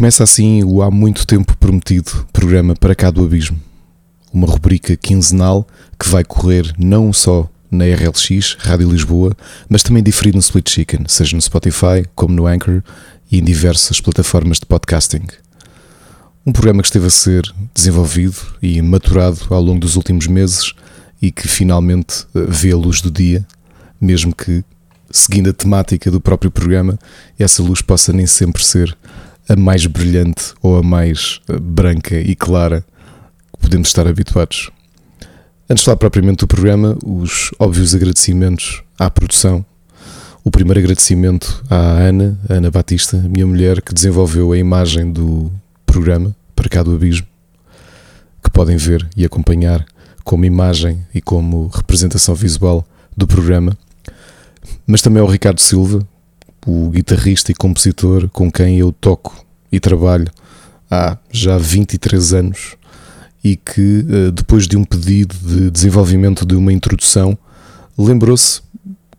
Começa assim o há muito tempo prometido programa Para Cá do Abismo, uma rubrica quinzenal que vai correr não só na RLX, Rádio Lisboa, mas também diferido no Split Chicken, seja no Spotify, como no Anchor e em diversas plataformas de podcasting. Um programa que esteve a ser desenvolvido e maturado ao longo dos últimos meses e que finalmente eh, vê a luz do dia, mesmo que, seguindo a temática do próprio programa, essa luz possa nem sempre ser a mais brilhante ou a mais eh, branca e clara que podemos estar habituados. Antes de falar propriamente do programa, os óbvios agradecimentos à produção. O primeiro agradecimento à Ana, Ana Batista, minha mulher, que desenvolveu a imagem do programa para cá do Abismo, que podem ver e acompanhar como imagem e como representação visual do programa. Mas também ao Ricardo Silva, o guitarrista e compositor com quem eu toco e trabalho há já 23 anos e que, eh, depois de um pedido de desenvolvimento de uma introdução, lembrou-se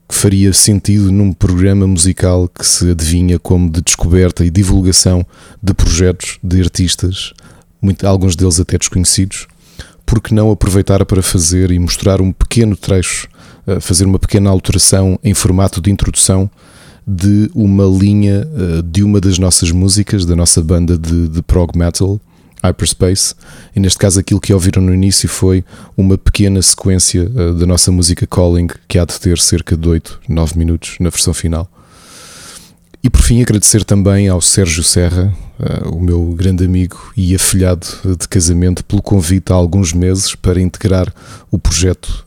que faria sentido num programa musical que se adivinha como de descoberta e divulgação de projetos de artistas, muito, alguns deles até desconhecidos, porque não aproveitar para fazer e mostrar um pequeno trecho, eh, fazer uma pequena alteração em formato de introdução de uma linha uh, de uma das nossas músicas, da nossa banda de, de prog metal, Hyperspace, e neste caso aquilo que ouviram no início foi uma pequena sequência uh, da nossa música Calling, que há de ter cerca de 8, 9 minutos na versão final. E por fim agradecer também ao Sérgio Serra, uh, o meu grande amigo e afilhado de casamento, pelo convite há alguns meses para integrar o projeto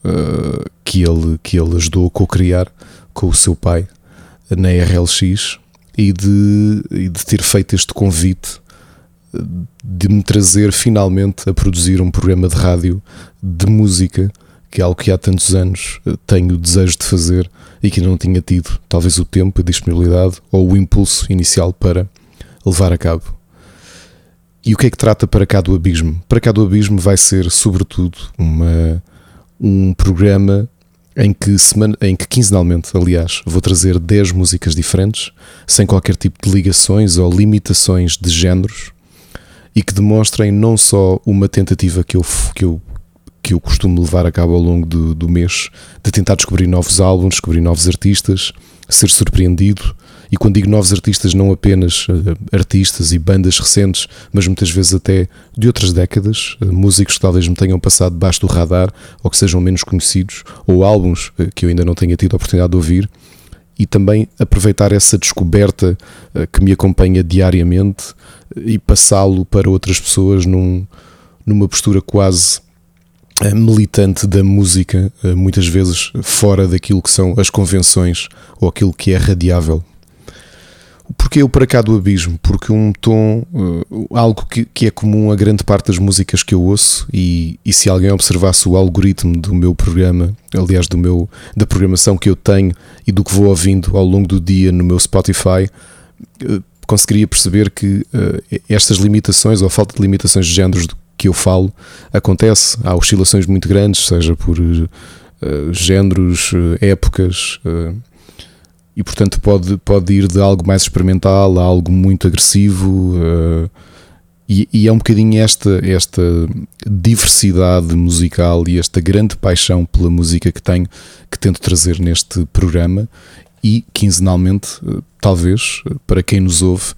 que, ele, que ele ajudou a co-criar com o seu pai, na RLX e de, e de ter feito este convite de me trazer finalmente a produzir um programa de rádio de música, que é algo que há tantos anos tenho o desejo de fazer e que não tinha tido talvez o tempo, a disponibilidade ou o impulso inicial para levar a cabo. E o que é que trata para cá do Abismo? Para cá do Abismo vai ser, sobretudo, uma, um programa em que, semana, em que quinzenalmente, aliás, vou trazer 10 músicas diferentes, sem qualquer tipo de ligações ou limitações de géneros, e que demonstrem não só uma tentativa que eu, que eu, que eu costumo levar a cabo ao longo do, do mês, de tentar descobrir novos álbuns, descobrir novos artistas, ser surpreendido, e quando digo novos artistas, não apenas uh, artistas e bandas recentes, mas muitas vezes até de outras décadas, uh, músicos que talvez me tenham passado debaixo do radar ou que sejam menos conhecidos, ou álbuns uh, que eu ainda não tenha tido a oportunidade de ouvir, e também aproveitar essa descoberta que me acompanha diariamente e passá-lo para outras pessoas num, numa postura quase militante da música, muitas vezes fora daquilo que são as convenções ou aquilo que é radiável Porquê o Para Cá do Abismo? Porque um tom, uh, algo que, que, é comum a grande parte das músicas que eu ouço, e, e, se alguém observasse o algoritmo do meu programa, aliás, do meu, da programação que eu tenho e do que vou ouvindo ao longo do dia no meu Spotify, uh, conseguiria perceber que uh, estas limitações ou a falta de limitações de géneros que eu falo acontece. Há oscilações muito grandes, seja por géneros, épocas e portanto pode, pode ir de algo mais experimental a algo muito agressivo uh, e, e, é um bocadinho esta, esta diversidade musical e esta grande paixão pela música que tenho que tento trazer neste programa e quinzenalmente, uh, talvez, para quem nos ouve,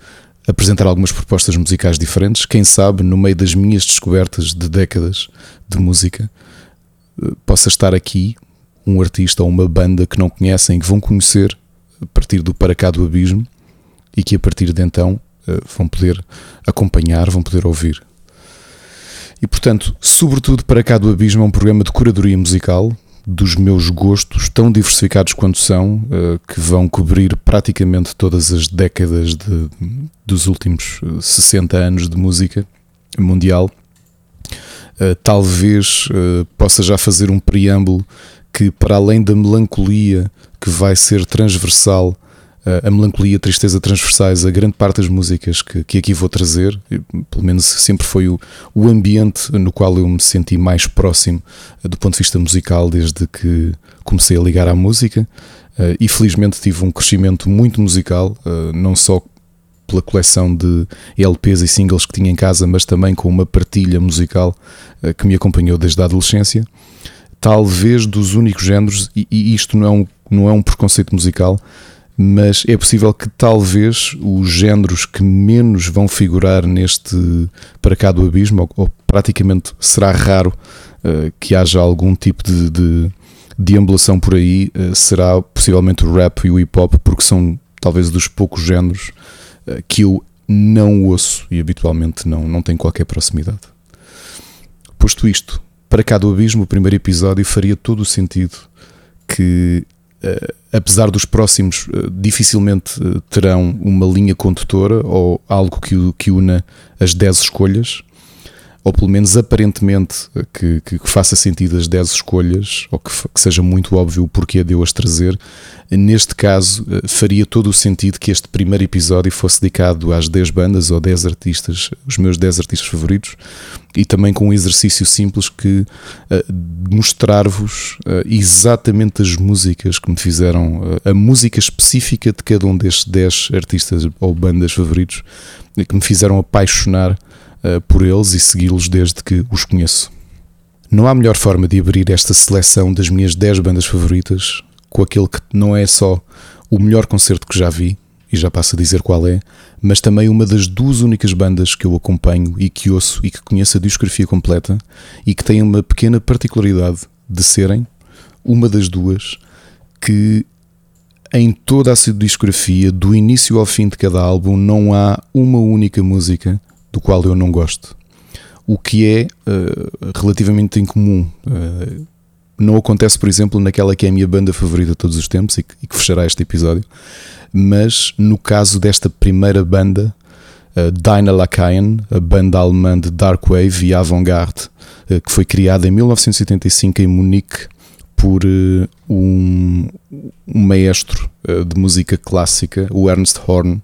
apresentar algumas propostas musicais diferentes. Quem sabe, no meio das minhas descobertas de décadas de música, uh, possa estar aqui um artista ou uma banda que não conhecem, que vão conhecer a partir do Para Cá do Abismo e que a partir de então eh, vão poder acompanhar, vão poder ouvir. E portanto, sobretudo Para Cá do Abismo é um programa de curadoria musical dos meus gostos, tão diversificados quanto são, eh, que vão cobrir praticamente todas as décadas de, dos últimos 60 eh, anos de música mundial. Talvez possa já fazer um preâmbulo que, para além da melancolia que vai ser transversal, eh, a melancolia, a tristeza transversais, a grande parte das músicas que, que aqui vou trazer, pelo menos sempre foi o, o ambiente no qual eu me senti mais próximo eh, do ponto de vista musical desde que comecei a ligar à música. Uh, e felizmente tive um crescimento muito musical, uh, não só pela coleção de LPs e singles que tinha em casa, mas também com uma partilha musical que me acompanhou desde a adolescência. Talvez dos únicos géneros, e, e isto não é, um, não é um preconceito musical, mas é possível que talvez os géneros que menos vão figurar neste para cá do abismo, ou, ou praticamente será raro uh, que haja algum tipo de, de deambulação por aí, uh, será possivelmente o rap e o hip hop, porque são talvez dos poucos géneros uh, que eu não ouço e habitualmente não, não tenho qualquer proximidade. Posto isto, para cá do abismo, o primeiro episódio faria todo o sentido que Uh, apesar dos próximos, uh, dificilmente uh, terão uma linha condutora ou algo que, que una as 10 escolhas, ou pelo menos aparentemente que, que, que faça sentido as 10 escolhas, ou que, que, seja muito óbvio o porquê de eu as trazer. Neste caso, eh, faria todo o sentido que este primeiro episódio fosse dedicado às 10 bandas ou 10 artistas, os meus 10 artistas favoritos, e também com um exercício simples que uh, mostrar-vos uh, exatamente as músicas que me fizeram, uh, a música específica de cada um destes 10 artistas ou bandas favoritos, que me fizeram apaixonar por eles e segui-los desde que os conheço. Não há melhor forma de abrir esta seleção das minhas 10 bandas favoritas com aquele que não é só o melhor concerto que já vi, e já passo a dizer qual é, mas também uma das duas únicas bandas que eu acompanho e que ouço e que conheço a discografia completa e que tem uma pequena particularidade de serem uma das duas que em toda a sua discografia, do início ao fim de cada álbum, não há uma única música do qual eu não gosto. O que é uh, relativamente incomum. Uh, não acontece, por exemplo, naquela que é a minha banda favorita de todos os tempos e que, e que fechará este episódio, mas no caso desta primeira banda, uh, Dinah Lakaien, a banda alemã de Dark Wave e Avant-Garde, uh, que foi criada em 1985 em Munique por uh, um, um, maestro de música clássica, o Ernst Horn,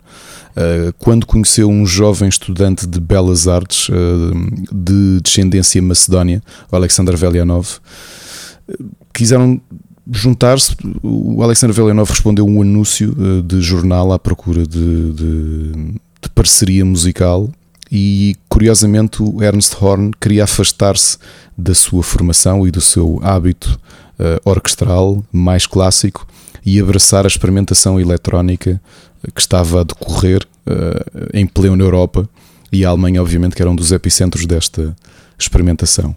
quando conheceu um jovem estudante de belas artes eh, de descendência macedónia, o Alexander Velianov, eh, quiseram juntar-se. O Alexander Velianov respondeu um anúncio de jornal à procura de, de, de parceria musical e curiosamente o Ernst Horn queria afastar-se da sua formação e do seu hábito uh, orquestral mais clássico e abraçar a experimentação eletrónica que estava a decorrer uh, em plena Europa e a Alemanha, obviamente, que era um dos epicentros desta experimentação.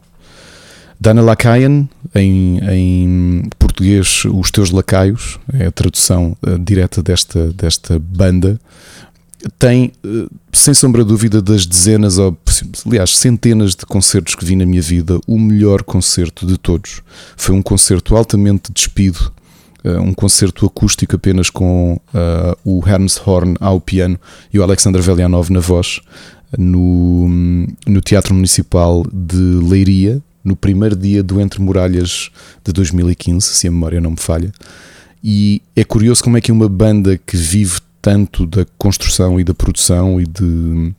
Dana Lakaien, em, em, português, Os Teus Lacaios, é a tradução uh, direta desta, desta banda, tem, uh, sem sombra de dúvida, das dezenas, ou aliás, centenas de concertos que vi na minha vida, o melhor concerto de todos. Foi um concerto altamente despido, um concerto acústico apenas com uh, o Hermes Horn ao piano e o Alexander Velianov na voz no, no Teatro Municipal de Leiria, no primeiro dia do Entre Muralhas de 2015, se a memória não me falha. E é curioso como é que uma banda que vive tanto da construção e da produção e de,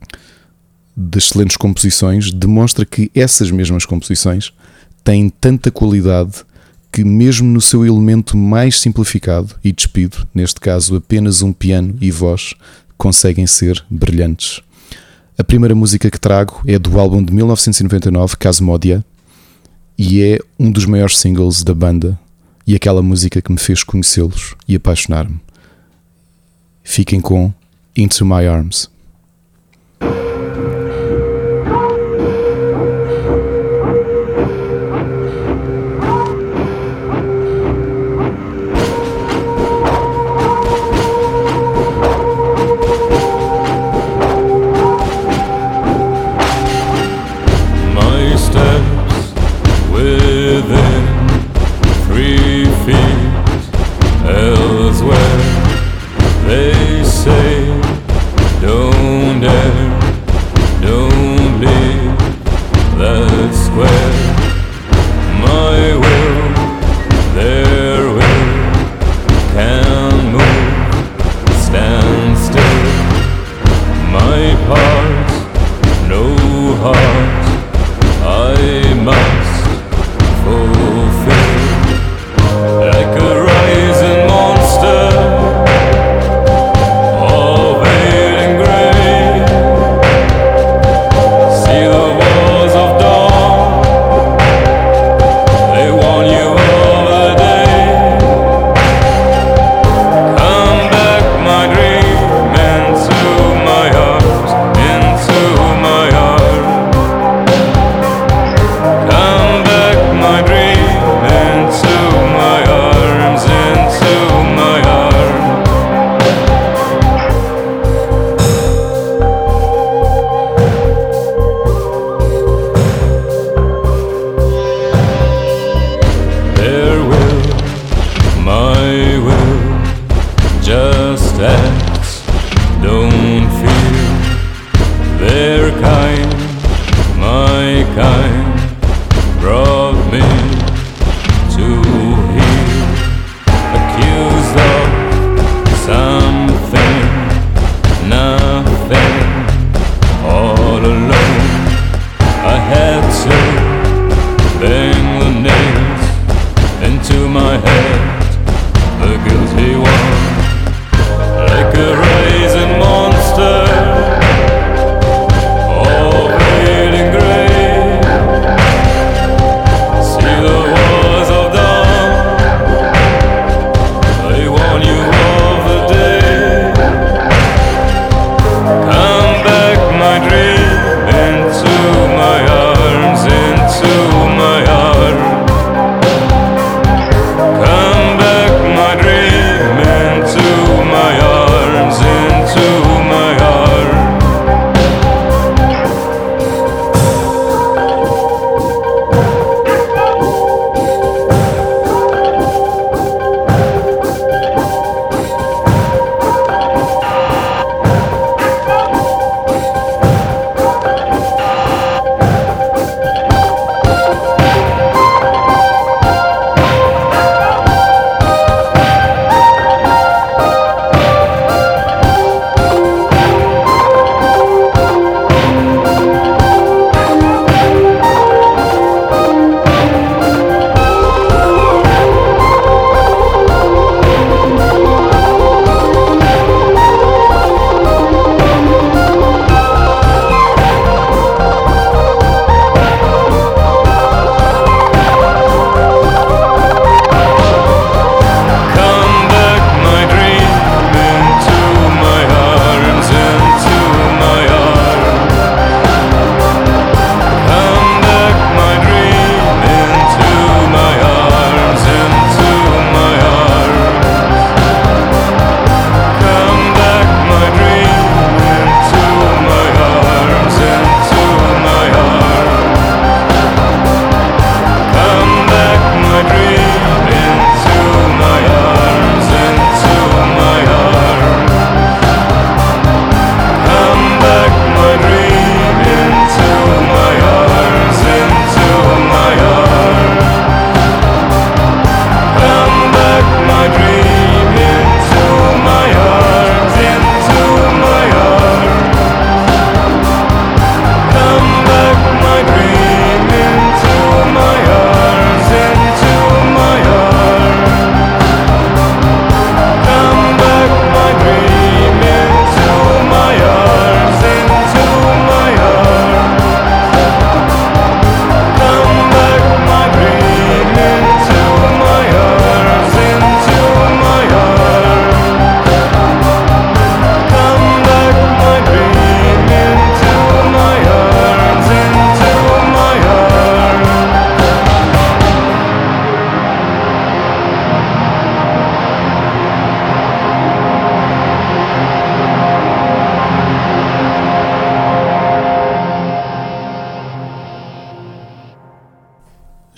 de excelentes composições demonstra que essas mesmas composições têm tanta qualidade que, mesmo no seu elemento mais simplificado e despido, neste caso apenas um piano e voz, conseguem ser brilhantes. A primeira música que trago é do álbum de 1999, Casmodia, e é um dos maiores singles da banda e aquela música que me fez conhecê-los e apaixonar-me. Fiquem com Into My Arms.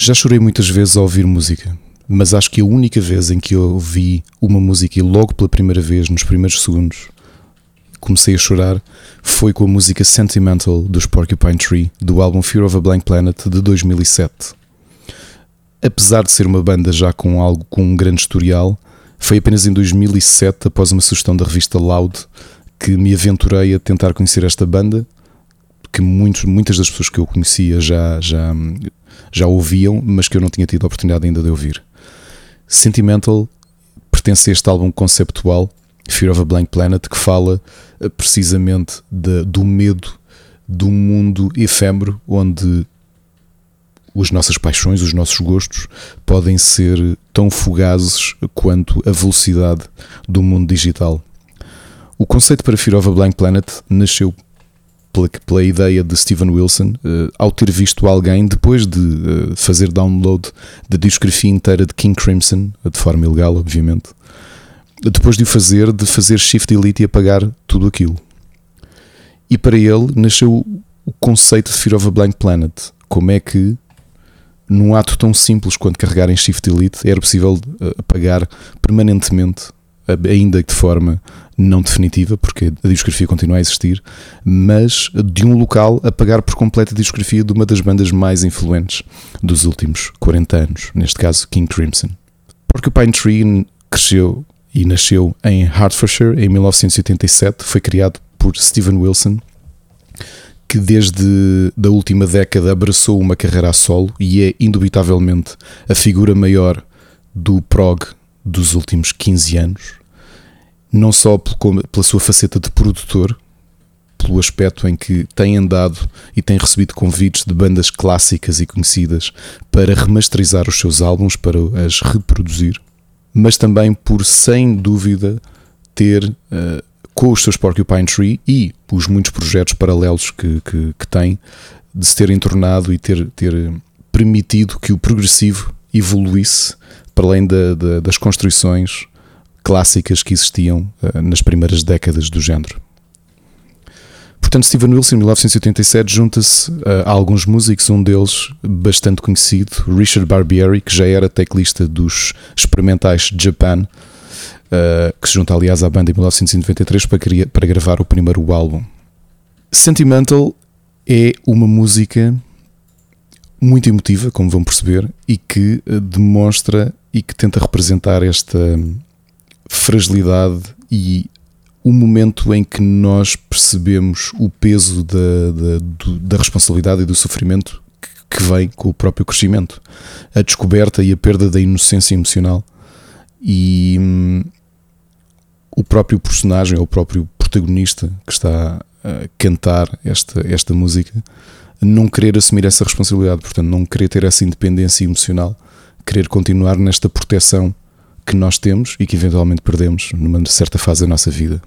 Já chorei muitas vezes ao ouvir música, mas acho que a única vez em que eu ouvi uma música e logo pela primeira vez, nos primeiros segundos, comecei a chorar foi com a música Sentimental dos Porcupine Tree, do álbum Fear of a Blank Planet de 2007. Apesar de ser uma banda já com algo com um grande historial, foi apenas em 2007, após uma sugestão da revista Loud, que me aventurei a tentar conhecer esta banda, que muitos, muitas das pessoas que eu conhecia já, já, já ouviam, mas que eu não tinha tido a oportunidade ainda de ouvir. Sentimental pertence a este álbum conceptual, Fear of a Blank Planet, que fala eh, precisamente de- do medo um mundo efêmero onde as nossas paixões, os nossos gostos podem ser tão fugazes quanto a velocidade do mundo digital. O conceito para Fear of a Blank Planet nasceu pela, pela ideia de Steven Wilson, eh, ao ter visto alguém, depois de eh, fazer download da discografia inteira de King Crimson, de forma ilegal, obviamente, depois de o fazer, de fazer shift delete e apagar tudo aquilo. E para ele nasceu o conceito de Fear of a Blank Planet. Como é que, num ato tão simples quanto carregar em shift delete, era possível eh, apagar permanentemente ainda que de forma não definitiva, porque a discografia continua a existir, mas de um local a pagar por completo a discografia de uma das bandas mais influentes dos últimos 40 anos, neste caso King Crimson. Porcupine Tree cresceu e nasceu em Hertfordshire em 1987, foi criado por Steven Wilson, que desde da última década abraçou uma carreira a solo e é indubitavelmente a figura maior do prog dos últimos 15 anos, não só pela sua faceta de produtor, pelo aspecto em que tem andado e tem recebido convites de bandas clássicas e conhecidas para remasterizar os seus álbuns, para as reproduzir, mas também por, sem dúvida, ter uh, com os seus Porcupine Tree e os muitos projetos paralelos que, que, que tem, de se terem tornado e ter, ter permitido que o progressivo evoluísse para além da, da, das construções clássicas que existiam uh, nas primeiras décadas do género. Portanto, Steven Wilson, em 1987, junta-se a alguns músicos, um deles bastante conhecido, Richard Barbieri, que já era teclista dos experimentais Japan, uh, que se junta aliás à banda em 1993 para, para gravar o primeiro álbum. Sentimental é uma música muito emotiva, como vão perceber, e que demonstra e que tenta representar esta fragilidade e o momento em que nós percebemos o peso da, da, da responsabilidade e do sofrimento que vem com o próprio crescimento, a descoberta e a perda da inocência emocional e hum, o próprio personagem ou o próprio protagonista que está a cantar esta, esta música não querer assumir essa responsabilidade, portanto, não querer ter essa independência emocional, querer continuar nesta proteção que nós temos e que eventualmente perdemos numa certa fase da nossa vida.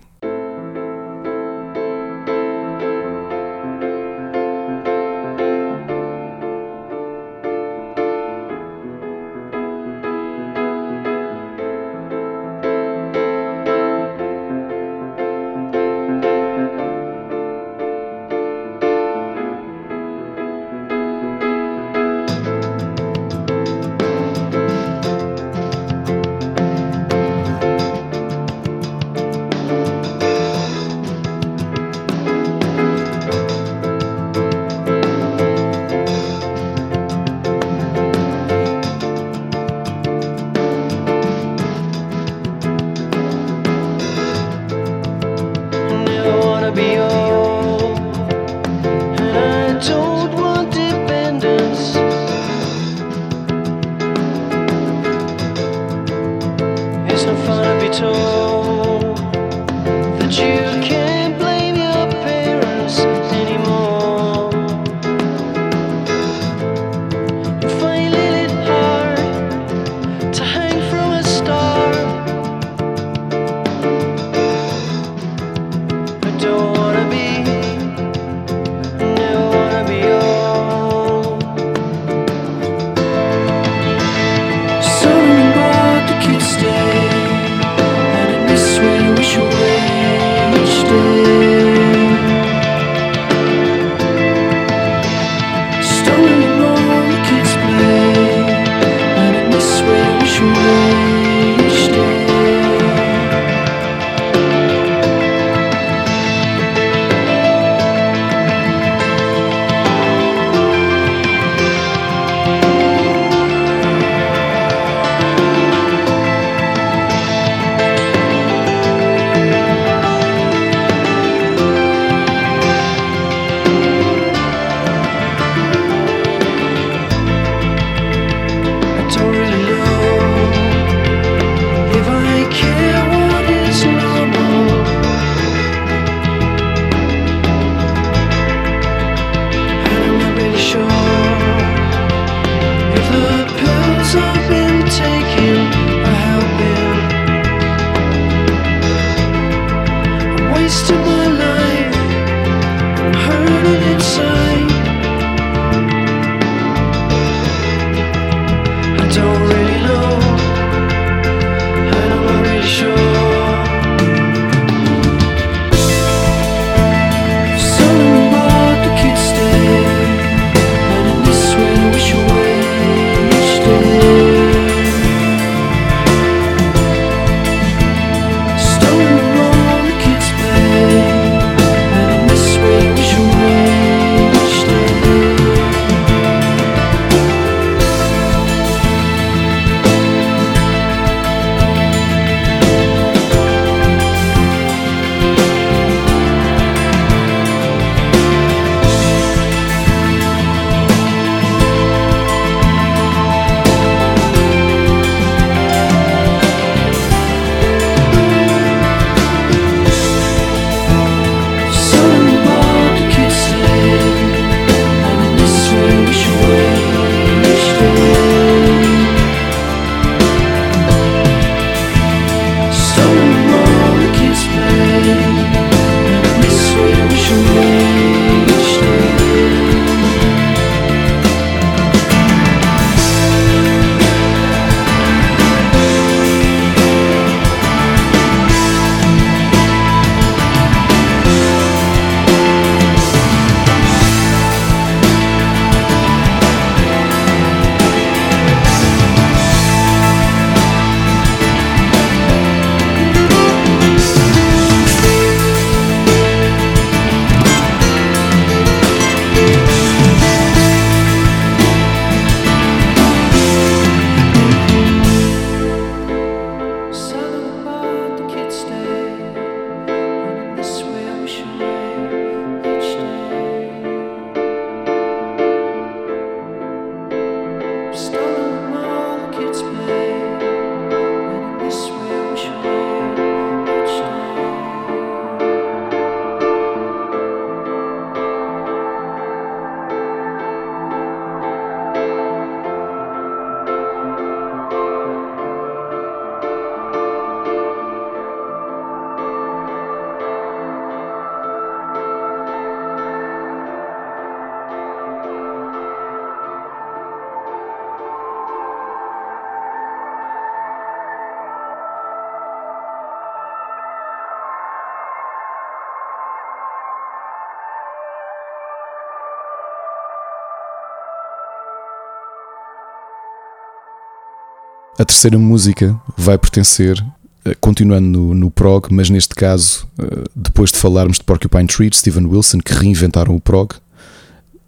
A terceira música vai pertencer, eh, continuando no, no prog, mas neste caso, eh, depois de falarmos de Porcupine Tree, de Steven Wilson, que reinventaram o prog,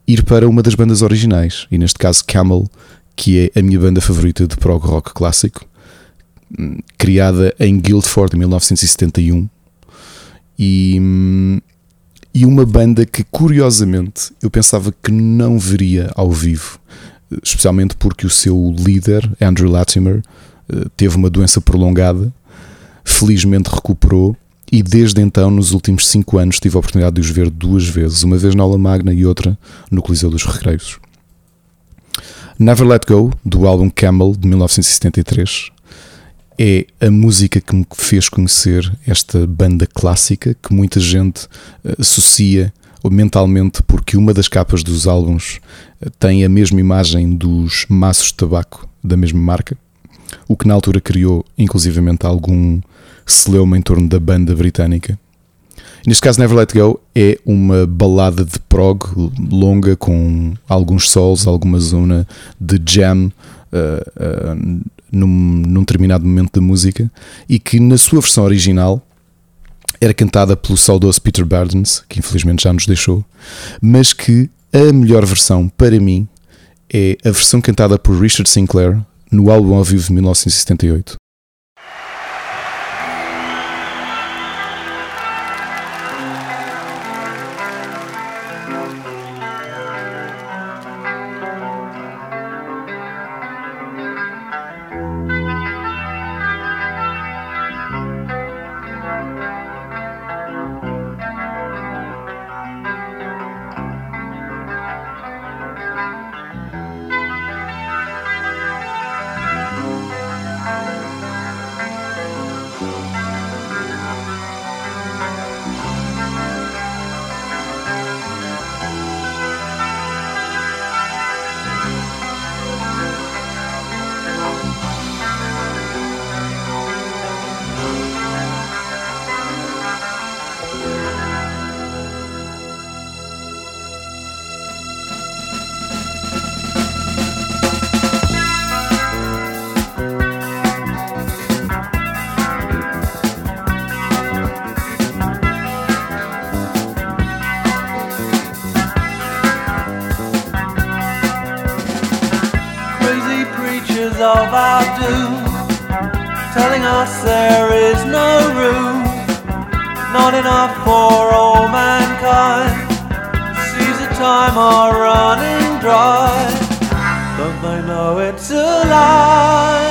ir para uma das bandas originais, e neste caso Camel, que é a minha banda favorita de prog rock clássico, hum, criada em Guildford em 1971. E, hum, e uma banda que curiosamente eu pensava que não veria ao vivo, especialmente porque o seu líder, Andrew Latimer, eh, teve uma doença prolongada, felizmente recuperou e desde então, nos últimos 5 anos, tive a oportunidade de os ver duas vezes, uma vez na aula magna e outra no Coliseu dos Recreios. Never Let Go, do álbum Camel de 1973, é a música que me fez conhecer esta banda clássica que muita gente eh, associa mentalmente porque uma das capas dos álbuns eh, tem a mesma imagem dos maços de tabaco da mesma marca, o que na altura criou inclusivamente algum celeuma em torno da banda britânica. Neste caso, Never Let Go é uma balada de prog longa com alguns solos, alguma zona de jam uh, uh, num, num determinado momento da música e que na sua versão original era cantada pelo saudoso Peter Bardens, que infelizmente já nos deixou, mas que a melhor versão para mim é a versão cantada por Richard Sinclair no álbum ao vivo de 1978. Us there is no room, not enough for all mankind. Seas of time are running dry. Don't they know it's a lie?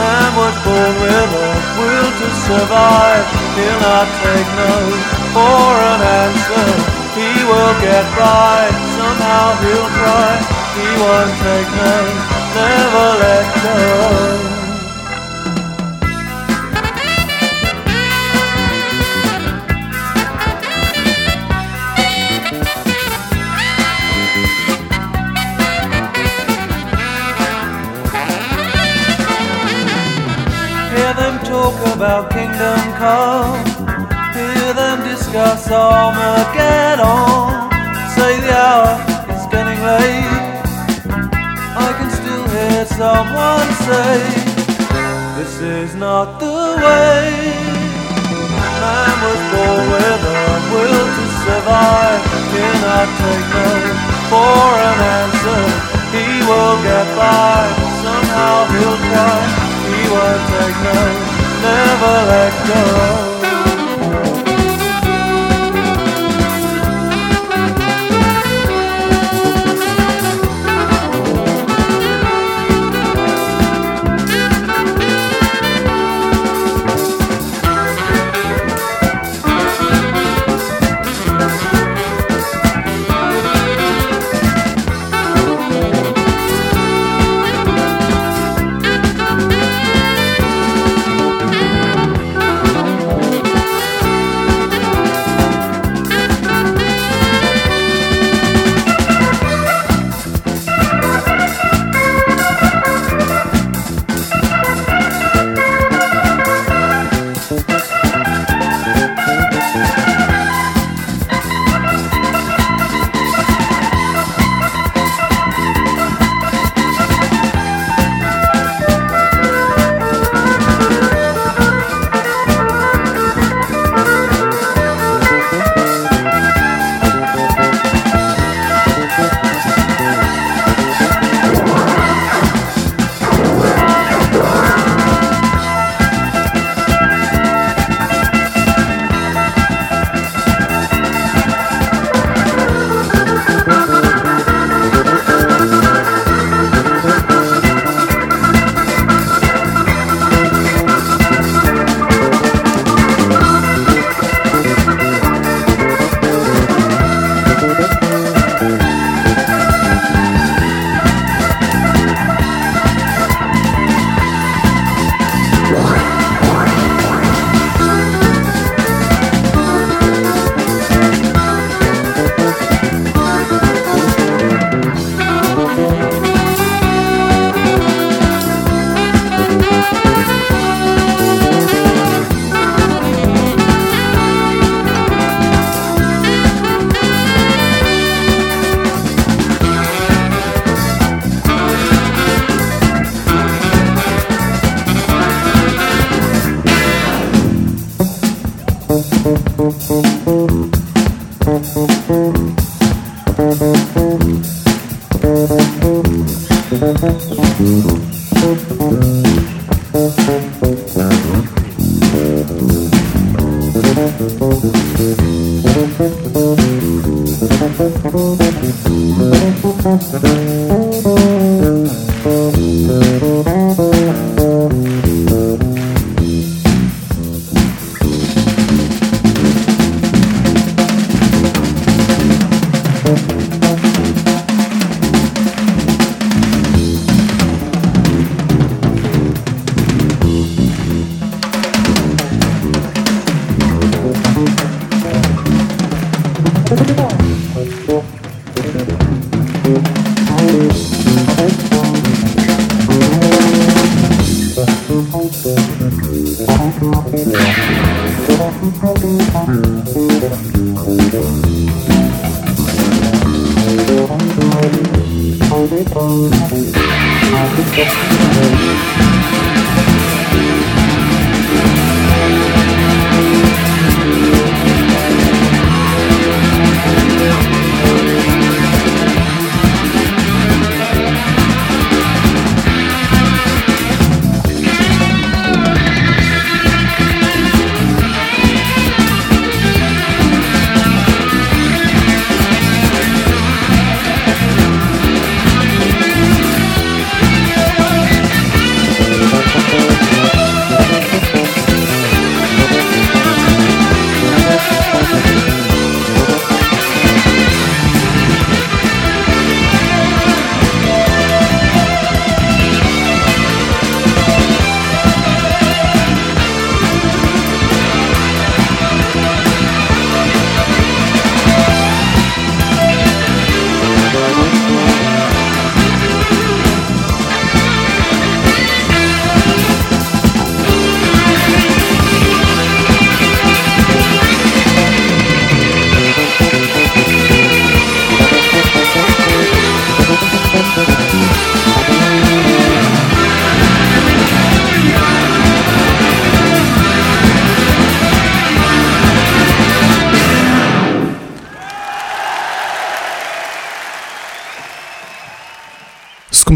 Man was born with a will to survive. He'll not take no for an answer. He will get by. Somehow he'll try. He won't take no. Never let go. Talk about kingdom come. Hear them discuss Armageddon. Say the hour is getting late. I can still hear someone say, This is not the way. Man was born with a will to survive. Cannot take no for an answer. He will get by. Somehow he'll try. He won't take no. Never let go.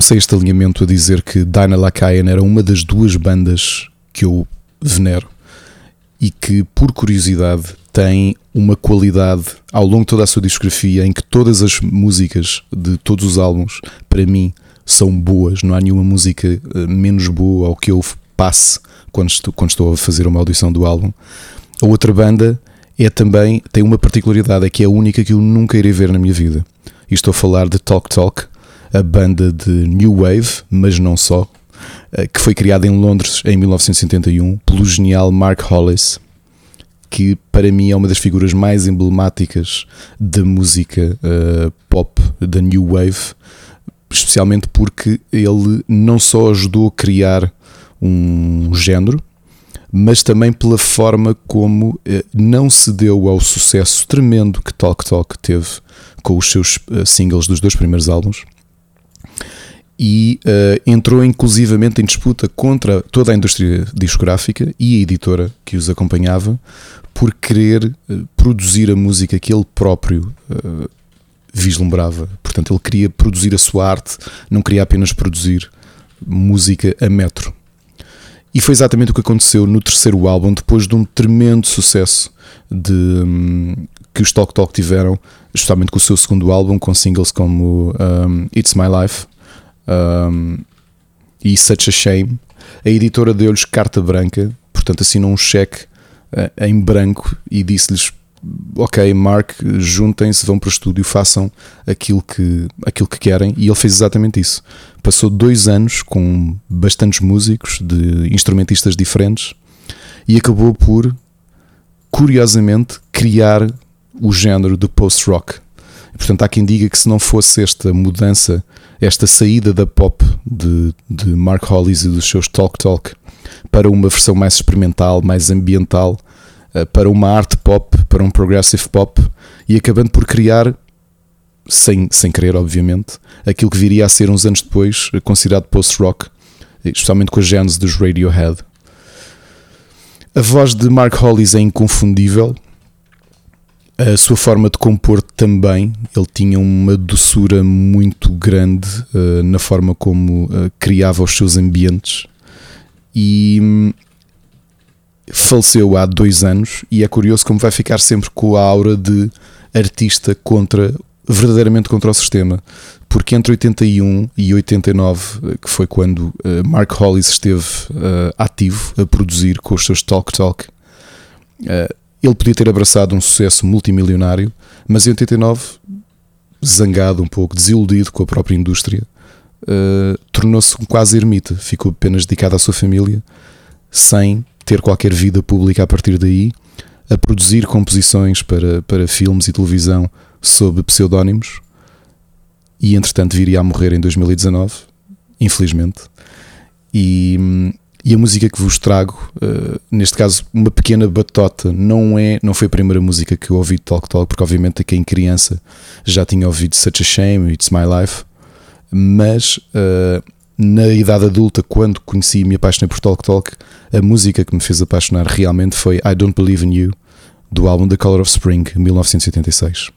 Comecei este alinhamento a dizer que Dinah Lakayan era uma das duas bandas que eu venero e que, por curiosidade, tem uma qualidade ao longo de toda a sua discografia em que todas as músicas de todos os álbuns, para mim, são boas. Não há nenhuma música eh, menos boa ao que eu passe quando estou, quando estou a fazer uma audição do álbum. A outra banda é também, tem uma particularidade, é que é a única que eu nunca irei ver na minha vida. E estou a falar de Talk Talk, a banda de New Wave, mas não só, eh, que foi criada em Londres em 1971 pelo genial Mark Hollis, que para mim é uma das figuras mais emblemáticas da música eh, pop da New Wave, especialmente porque ele não só ajudou a criar um género, mas também pela forma como eh, não se deu ao sucesso tremendo que Talk Talk teve com os seus singles dos dois primeiros álbuns e eh, entrou inclusivamente em disputa contra toda a indústria discográfica e a editora que os acompanhava por querer eh, produzir a música que ele próprio eh, vislumbrava. Portanto, ele queria produzir a sua arte, não queria apenas produzir música a metro. E foi exatamente o que aconteceu no terceiro álbum, depois de um tremendo sucesso de, hum, que os Talk Talk tiveram, justamente com o seu segundo álbum, com singles como hum, It's My Life hum, e Such a Shame. A editora deu-lhes carta branca, portanto, assinou um cheque eh, em branco e disse-lhes: Ok, Mark, juntem-se, vão para o estúdio, façam aquilo que, aquilo que querem. E ele fez exatamente isso. Passou dois anos com bastantes músicos, de instrumentistas diferentes, e acabou por, curiosamente, criar o género de post-rock. Portanto, há quem diga que se não fosse esta mudança, esta saída da pop de, de Mark Hollis e dos seus Talk Talk para uma versão mais experimental, mais ambiental, eh, para uma art pop, para um progressive pop, e acabando por criar, sem, sem querer, obviamente, aquilo que viria a ser uns anos depois considerado post-rock, especialmente com a gênese dos Radiohead. A voz de Mark Hollis é inconfundível. A sua forma de compor também. Ele tinha uma doçura muito grande uh, na forma como uh, criava os seus ambientes. E hum, faleceu há dois anos. E é curioso como vai ficar sempre com a aura de artista contra verdadeiramente contra o sistema. Porque entre 81 e 89, que foi quando uh, Mark Hollis esteve ativo a produzir com os seus Talk Talk, ele podia ter abraçado um sucesso multimilionário, mas em 89, zangado um pouco, desiludido com a própria indústria, tornou-se um quase ermita, ficou apenas dedicado à sua família, sem ter qualquer vida pública a partir daí, a produzir composições para, para filmes e televisão sob pseudónimos e entretanto viria a morrer em 2019, infelizmente. E, e a música que vos trago, uh, neste caso, uma pequena batota, não é, não foi a primeira música que eu ouvi de Talk Talk, porque obviamente aqui em criança já tinha ouvido Such a Shame, It's My Life, mas uh, na idade adulta, quando conheci e me apaixonei por Talk Talk, a música que me fez apaixonar realmente foi I Don't Believe in You, do álbum The Color of Spring, 1986.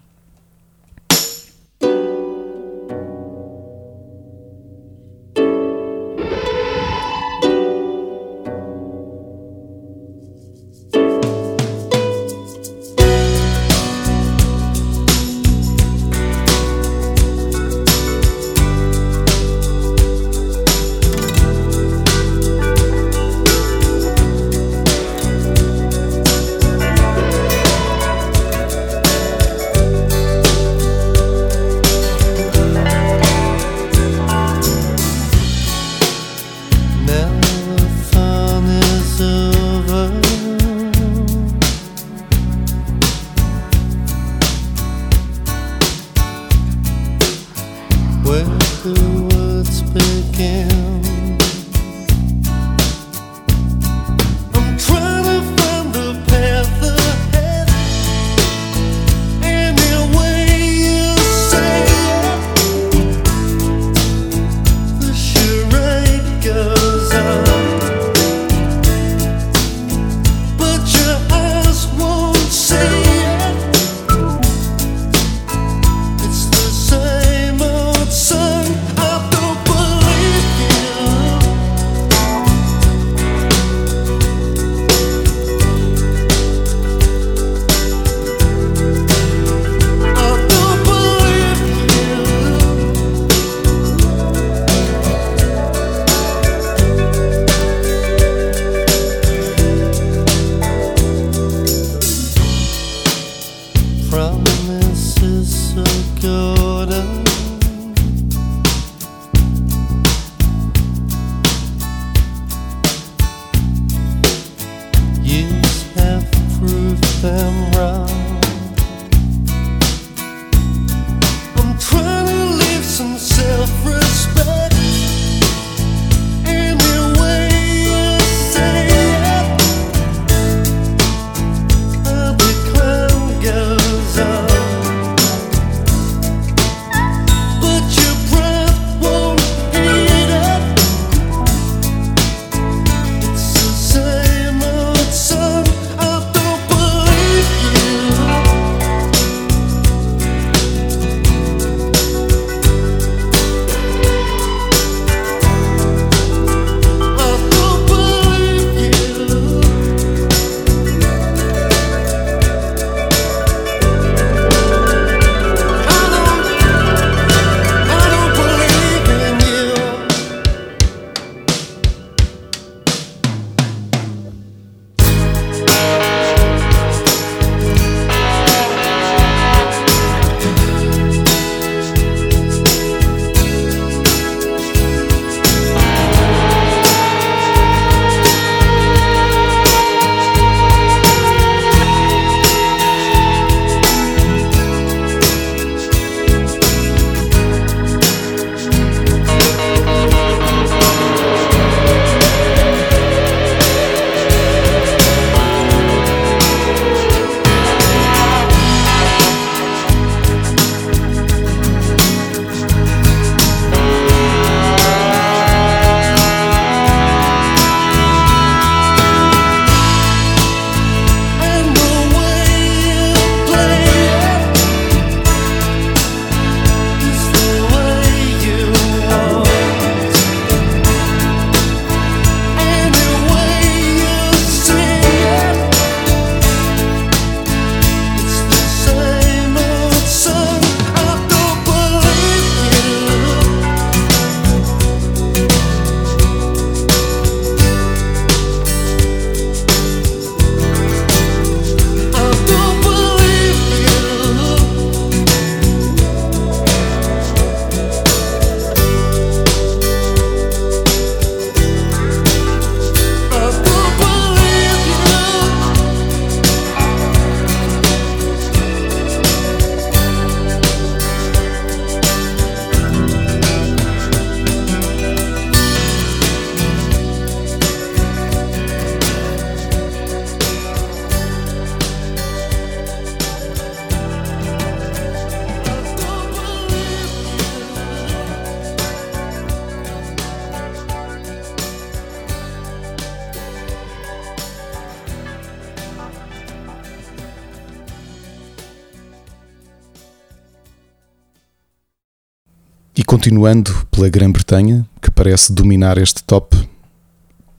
Continuando pela Grã-Bretanha, que parece dominar este top,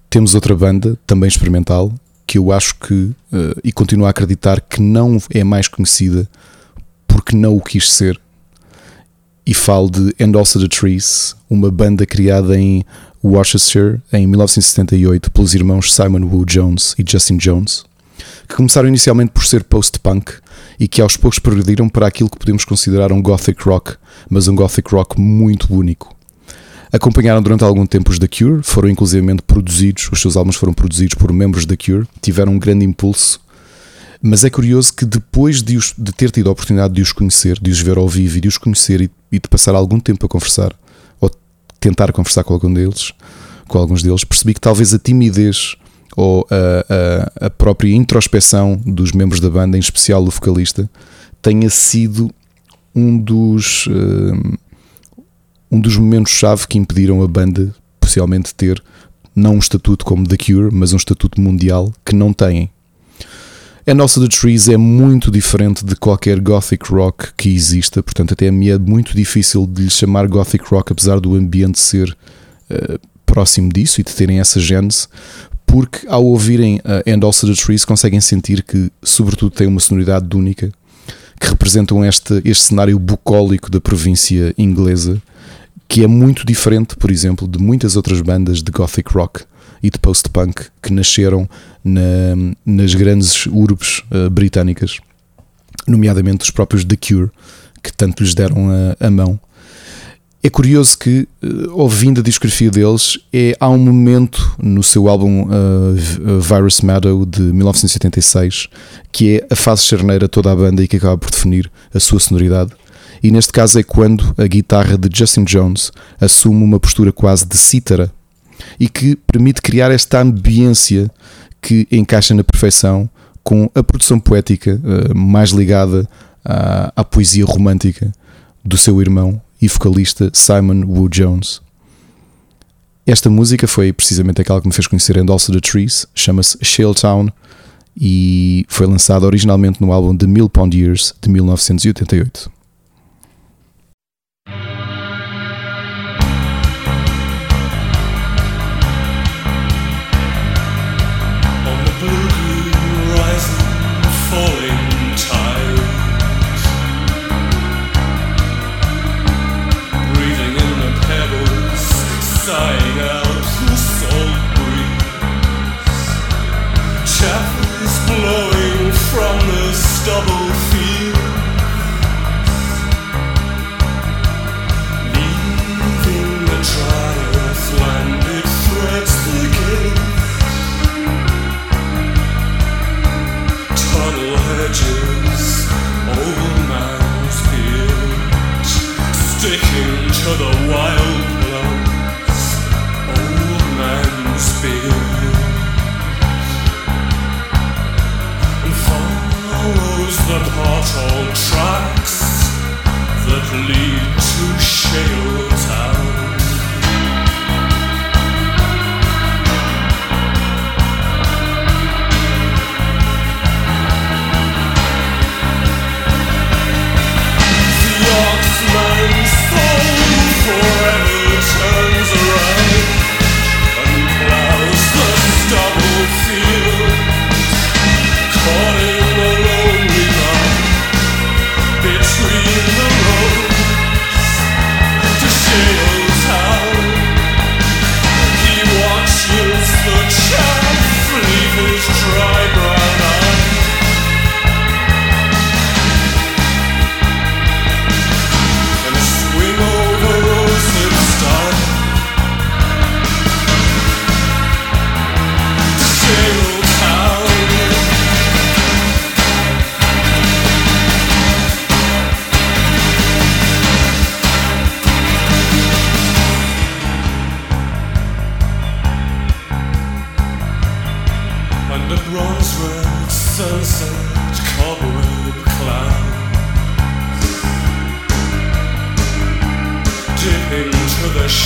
temos outra banda, também experimental, que eu acho que, eh, e continuo a acreditar que não é mais conhecida porque não o quis ser. E falo de And Also the Trees, uma banda criada em Worcestershire em 1978 pelos irmãos Simon Wu Jones e Justin Jones, que começaram inicialmente por ser post-punk e que aos poucos progrediram para aquilo que podemos considerar um gothic rock, mas um gothic rock muito único. Acompanharam durante algum tempo os The Cure, foram inclusivamente produzidos, os seus álbuns foram produzidos por membros da Cure, tiveram um grande impulso. Mas é curioso que depois de, os, de, ter tido a oportunidade de os conhecer, de os ver ao vivo e de os conhecer e, e de passar algum tempo a conversar, ou tentar conversar com algum deles, com alguns deles, percebi que talvez a timidez ou a, a, a própria introspeção dos membros da banda, em especial do vocalista, tenha sido um dos uh, um dos momentos-chave que impediram a banda possivelmente ter não um estatuto como The Cure, mas um estatuto mundial que não têm. A nossa The Trees é muito diferente de qualquer gothic rock que exista, portanto, até me é muito difícil de lhe chamar gothic rock, apesar do ambiente ser uh, próximo disso e de terem essa gênese, porque ao ouvirem uh, And Also the Trees conseguem sentir que, sobretudo, tem uma sonoridade única que representam este, este cenário bucólico da província inglesa que é muito diferente, por exemplo, de muitas outras bandas de gothic rock e de post-punk que nasceram na, nas grandes urbes uh, britânicas, nomeadamente os próprios The Cure, que tanto lhes deram a, a mão. É curioso que, uh, ouvindo a discografia deles, é, há um momento no seu álbum uh, Virus Meadow de 1986 que é a fase charneira toda a banda e que acaba por definir a sua sonoridade. E neste caso é quando a guitarra de Justin Jones assume uma postura quase de cítara e que permite criar esta ambiência que encaixa na perfeição com a produção poética uh, mais ligada à, à, poesia romântica do seu irmão e vocalista Simon Wu Jones. Esta música foi precisamente aquela que me fez conhecer Also the Trees, chama-se Shale Town e foi lançada originalmente no álbum The Mill Pond Years de 1988. pothole tracks that lead.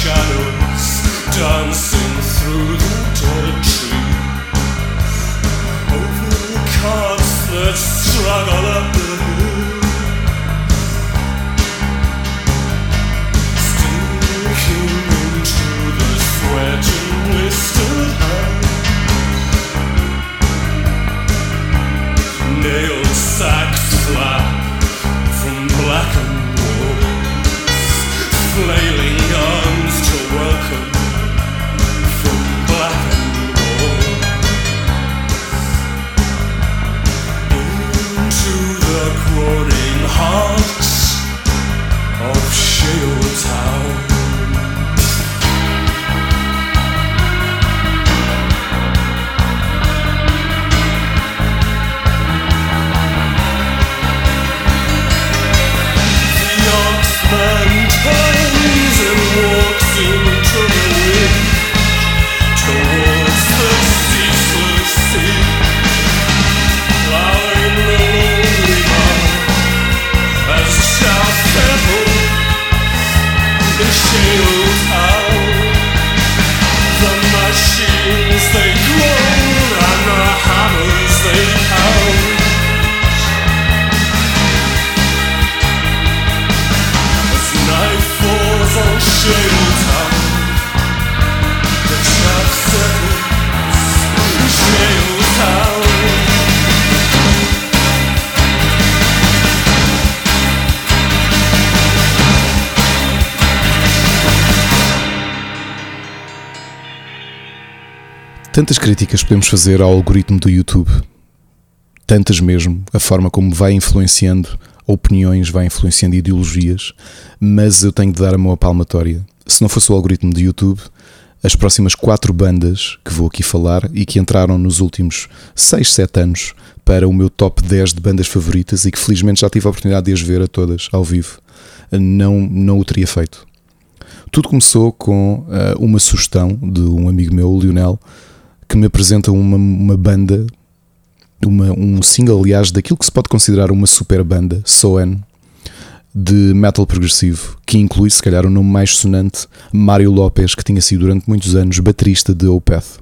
shadows dancing through the dead dormitory. Over the carts that struggle up the hill. Sticking into the sweat and blistered hands, Nailed sacks flat. heart. Tantas críticas podemos fazer ao algoritmo do YouTube, tantas mesmo, a forma como vai influenciando opiniões, vai influenciando ideologias, mas eu tenho de dar a mão à palmatória. Se não fosse o algoritmo do YouTube, as próximas quatro bandas que vou aqui falar e que entraram nos últimos 6, 7 anos para o meu top 10 de bandas favoritas e que felizmente já tive a oportunidade de as ver a todas ao vivo, não, não o teria feito. Tudo começou com ah, uma sugestão de um amigo meu, o Lionel, que me apresenta uma, uma banda, uma, um single, aliás, daquilo que se pode considerar uma super banda, Soen, de metal progressivo, que inclui, se calhar, o nome mais sonante, Mário Lopes, que tinha sido durante muitos anos baterista de Opeth.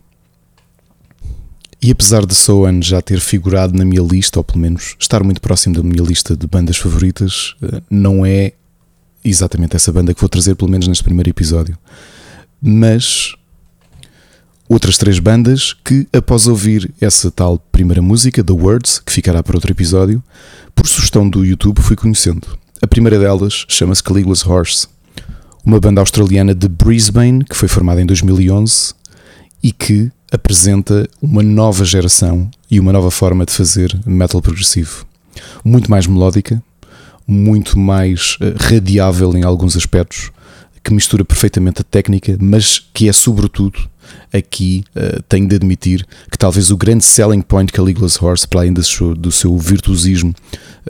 E apesar de Soen já ter figurado na minha lista, ou pelo menos estar muito próximo da minha lista de bandas favoritas, eh, não é exatamente essa banda que vou trazer, pelo menos neste primeiro episódio. Mas outras três bandas que, após ouvir essa tal primeira música, The Words, que ficará para outro episódio, por sugestão do YouTube fui conhecendo. A primeira delas chama-se Caligula's Horse, uma banda australiana de Brisbane que foi formada em 2011 e que apresenta uma nova geração e uma nova forma de fazer metal progressivo. Muito mais melódica, muito mais eh, radiável em alguns aspectos, que mistura perfeitamente a técnica, mas que é sobretudo aqui eh, tenho de admitir que talvez o grande selling point que a Legolas Horse, para além do seu, do seu virtuosismo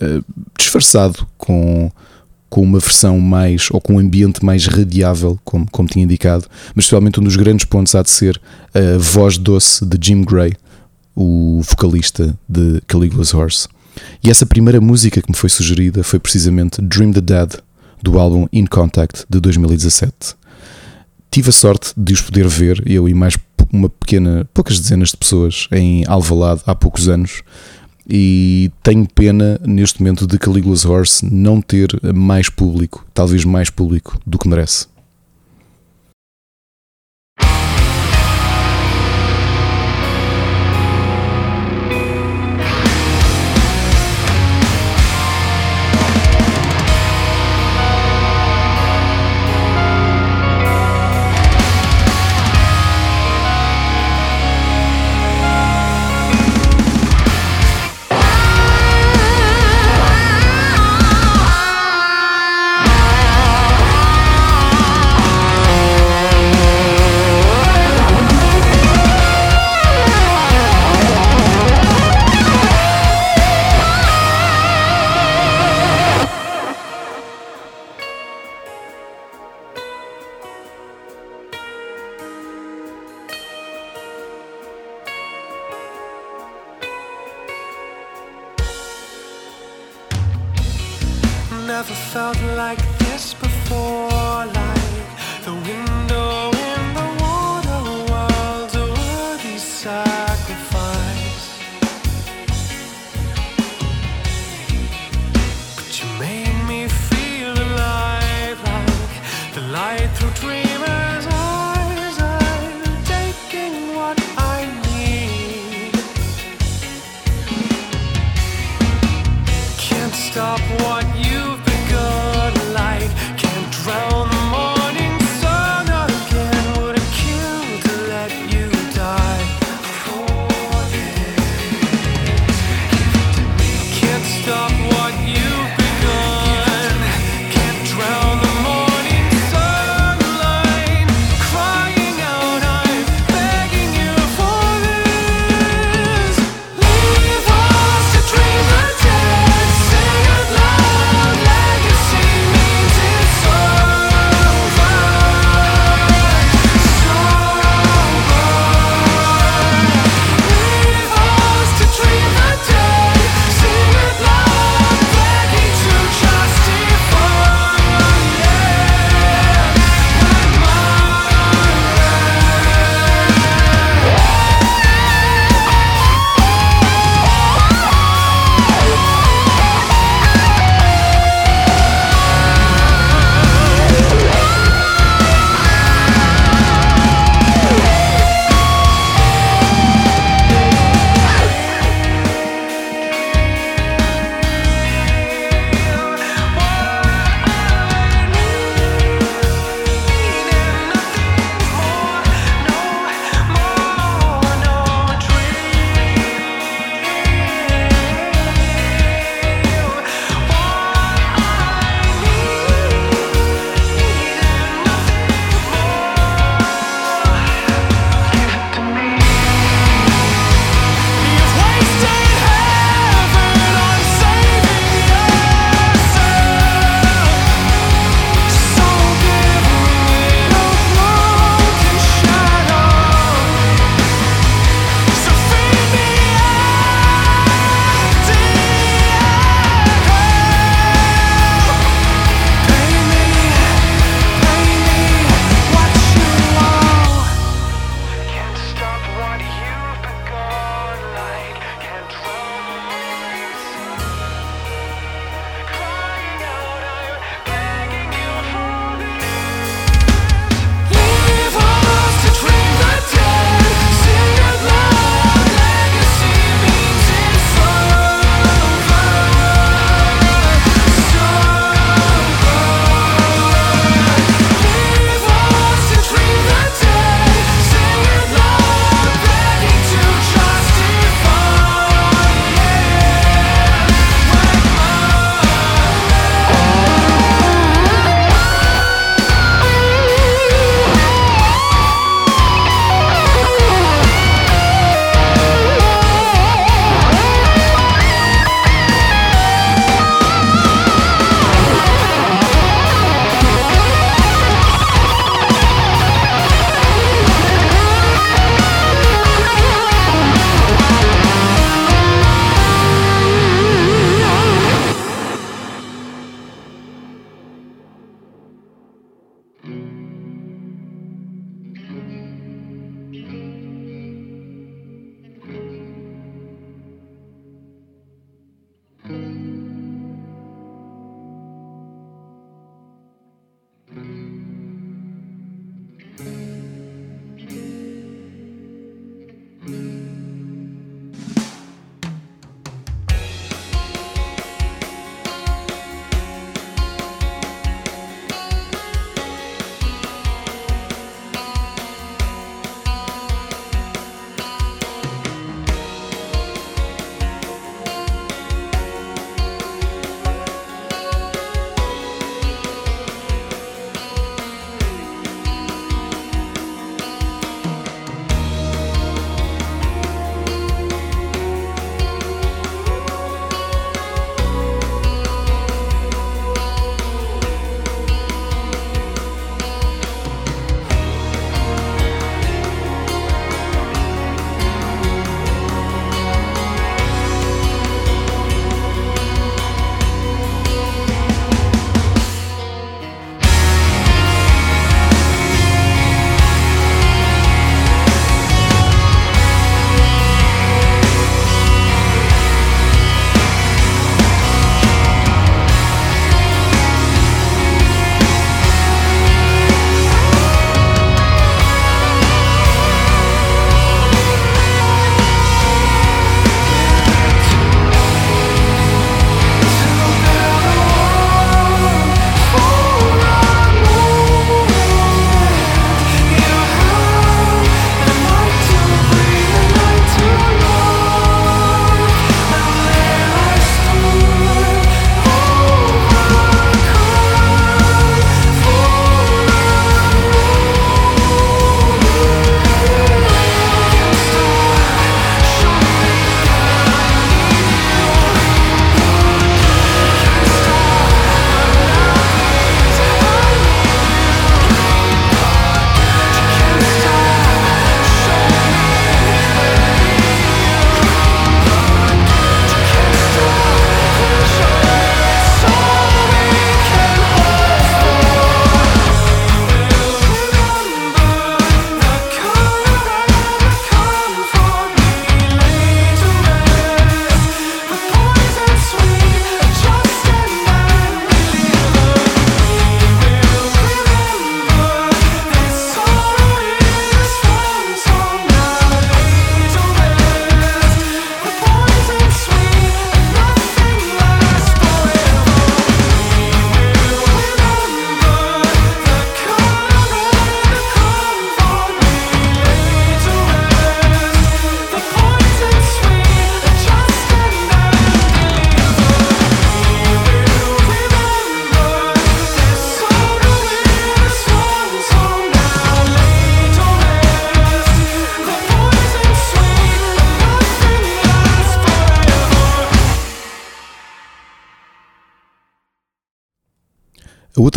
eh, disfarçado com, com uma versão mais ou com um ambiente mais radiável, como, como tinha indicado, mas especialmente um dos grandes pontos há de ser a voz doce de Jim Gray, o vocalista de Caligula's Horse. E essa primeira música que me foi sugerida foi precisamente Dream the Dead, do álbum In Contact de 2017. Tive a sorte de os poder ver, eu e mais uma pequena, poucas dezenas de pessoas em Alvalade há poucos anos, e tenho pena neste momento de Caligula's Horse não ter mais público, talvez mais público do que merece.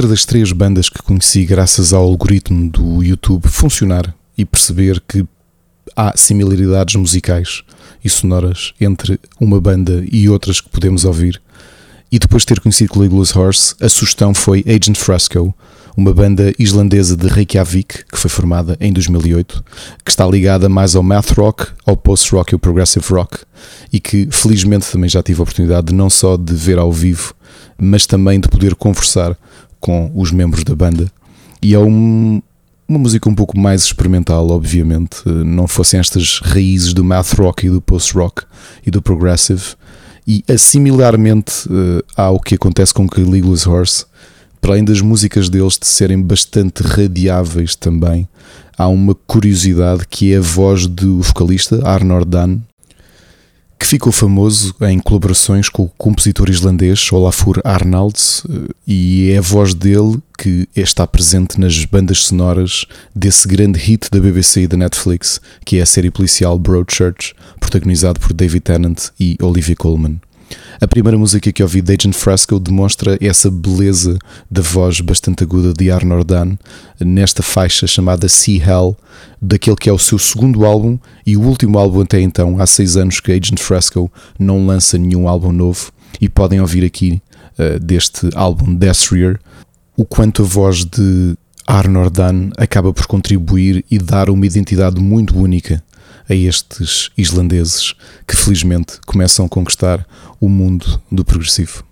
Outra das três bandas que conheci graças ao algoritmo do YouTube funcionar e perceber que há similaridades musicais e sonoras entre uma banda e outras que podemos ouvir. E depois de ter conhecido Caligula's Horse, a sugestão foi Agent Fresco, uma banda islandesa de Reykjavik que foi formada em 2008, que está ligada mais ao math rock, ao post-rock e ao progressive rock, e que felizmente também já tive a oportunidade de não só de ver ao vivo, mas também de poder conversar com os membros da banda. E é um, uma música um pouco mais experimental, obviamente. Não fossem estas raízes do math rock e do post-rock e do progressive. E assimilarmente uh, ao que acontece com Caligula's Horse, para além das músicas deles de serem bastante radiáveis também, há uma curiosidade que é a voz do vocalista Arnor Dan, que ficou famoso em colaborações com o compositor islandês Olafur Arnalds e é a voz dele que está presente nas bandas sonoras desse grande hit da BBC e da Netflix, que é a série policial Broadchurch, protagonizado por David Tennant e Olivia Colman. A primeira música que ouvi de Agent Fresco demonstra essa beleza da voz bastante aguda de Arnor Dan nesta faixa chamada Sea Hell, daquele que é o seu segundo álbum e o último álbum até então. Há seis anos que Agent Fresco não lança nenhum álbum novo e podem ouvir aqui uh, deste álbum Desrier o quanto a voz de Arnor Dan acaba por contribuir e dar uma identidade muito única a estes islandeses que felizmente começam a conquistar o mundo do progressivo.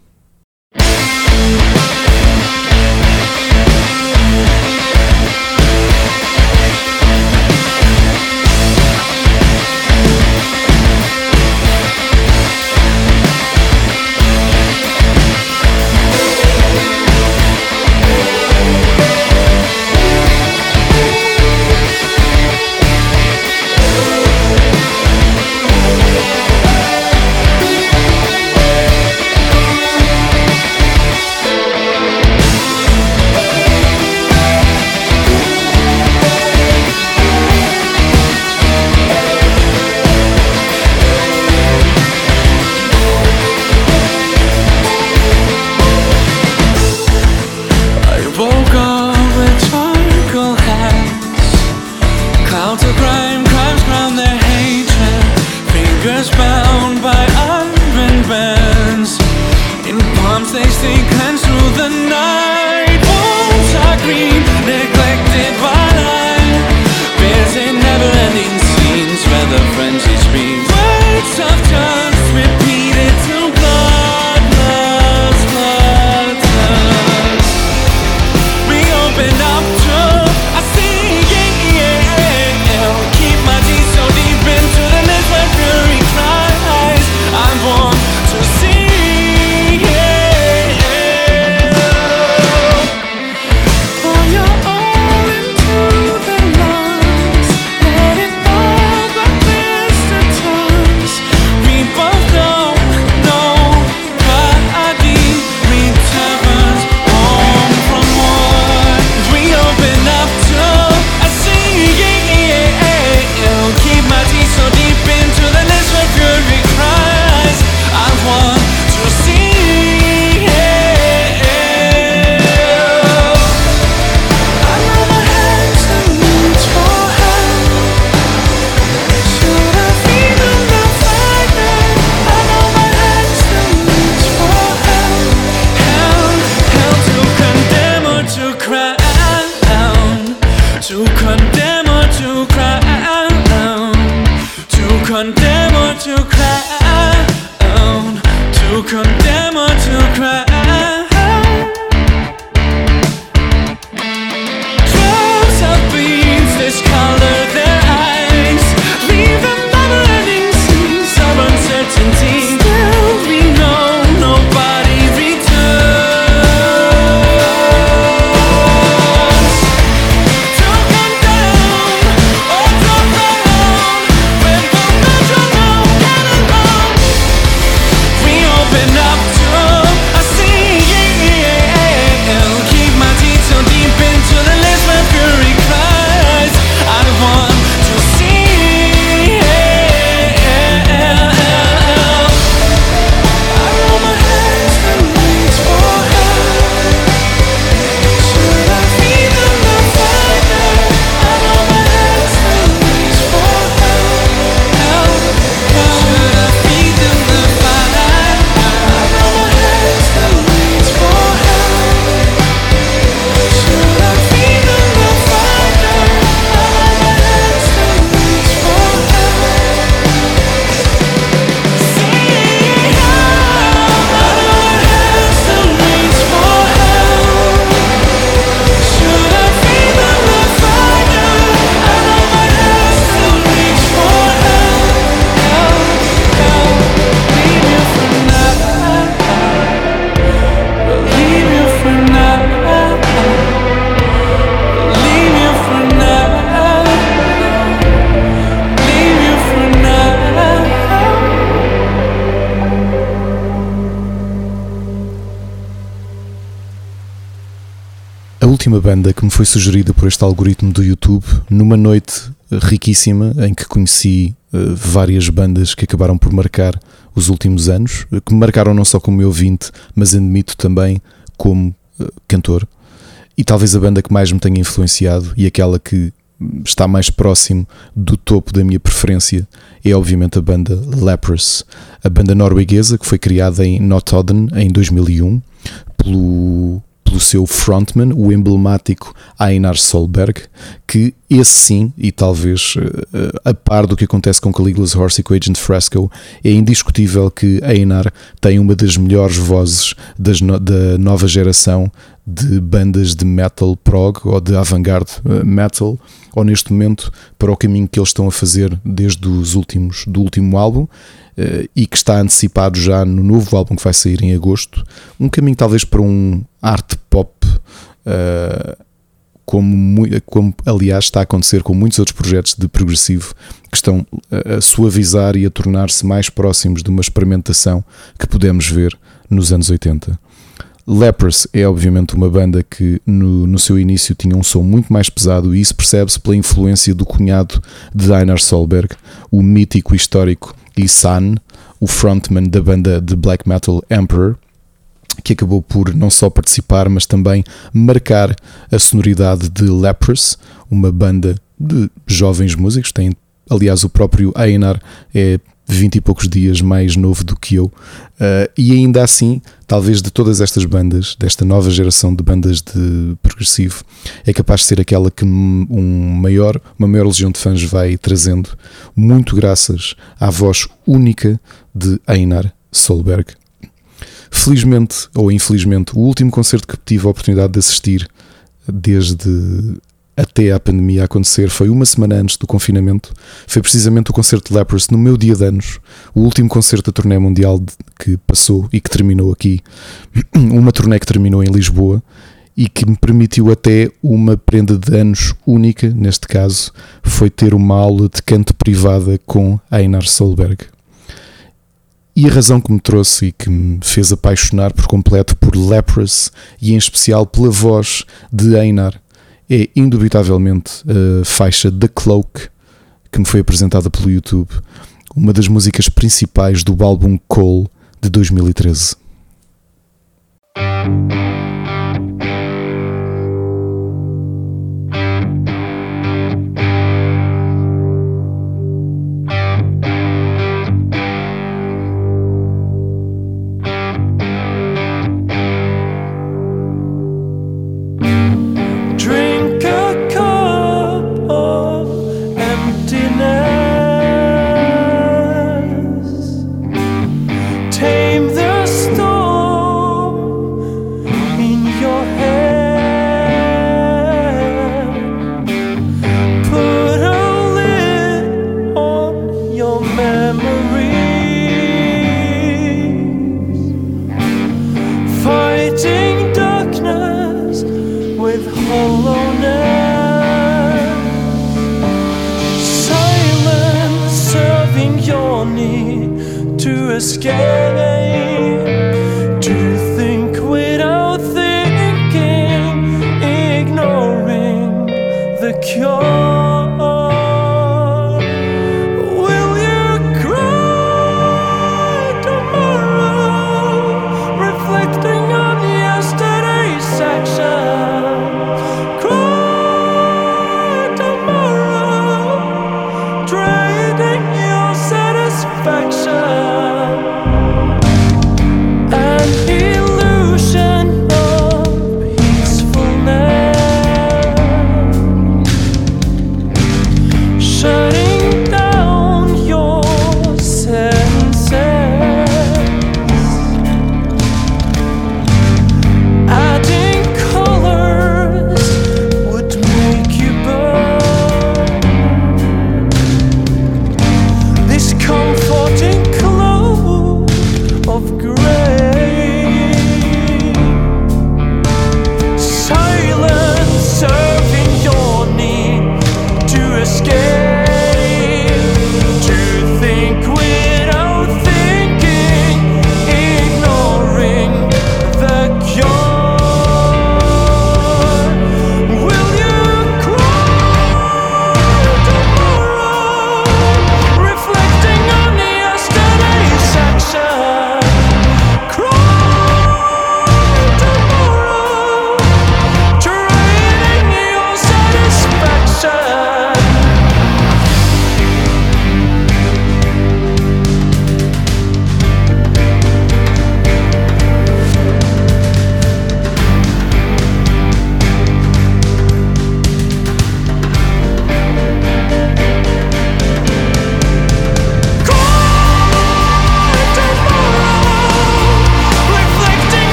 A última banda que me foi sugerida por este algoritmo do YouTube, numa noite riquíssima em que conheci eh, várias bandas que acabaram por marcar os últimos anos, eh, que me marcaram não só como ouvinte, mas admito também como eh, cantor. E talvez a banda que mais me tenha influenciado e aquela que está mais próximo do topo da minha preferência é obviamente a banda Leprous, a banda norueguesa que foi criada em Notodden em 2001 pelo, pelo seu frontman, o emblemático Einar Solberg, que esse sim, e talvez eh, a par do que acontece com Caligula's Horse e com Agent Fresco, é indiscutível que Einar tem uma das melhores vozes das no- da nova geração de bandas de metal prog ou de avant-garde eh, metal, ou neste momento para o caminho que eles estão a fazer desde os últimos do último álbum. eh, e que está antecipado já no novo álbum que vai sair em agosto, um caminho talvez para um art pop eh, como, como aliás está a acontecer com muitos outros projetos de progressivo que estão a- a suavizar e a tornar-se mais próximos de uma experimentação que podemos ver nos anos 80. Lepers é obviamente uma banda que no, no seu início tinha um som muito mais pesado e isso percebe-se pela influência do cunhado de Einar Solberg, o mítico histórico Isan, o frontman da banda de black metal Emperor, que acabou por não só participar, mas também marcar a sonoridade de Lepers, uma banda de jovens músicos. Tem, aliás, o próprio Einar é 20 e poucos dias mais novo do que eu, Uh, e ainda assim, talvez de todas estas bandas, desta nova geração de bandas de progressivo, é capaz de ser aquela que um maior, uma maior legião de fãs vai trazendo, muito graças à voz única de Einar Solberg. Felizmente ou infelizmente, o último concerto que tive a oportunidade de assistir desde até a pandemia acontecer foi uma semana antes do confinamento. Foi precisamente o concerto de Lepers no meu dia de anos, o último concerto da turnê mundial que passou e que terminou aqui. Uma turnê que terminou em Lisboa e que me permitiu até uma prenda de anos única, neste caso, foi ter uma aula de canto privada com Einar Solberg. E a razão que me trouxe e que me fez apaixonar por completo por Leprous e em especial pela voz de Einar é indubitavelmente a faixa The Cloak que me foi apresentada pelo YouTube, uma das músicas principais do álbum Cole de 2013.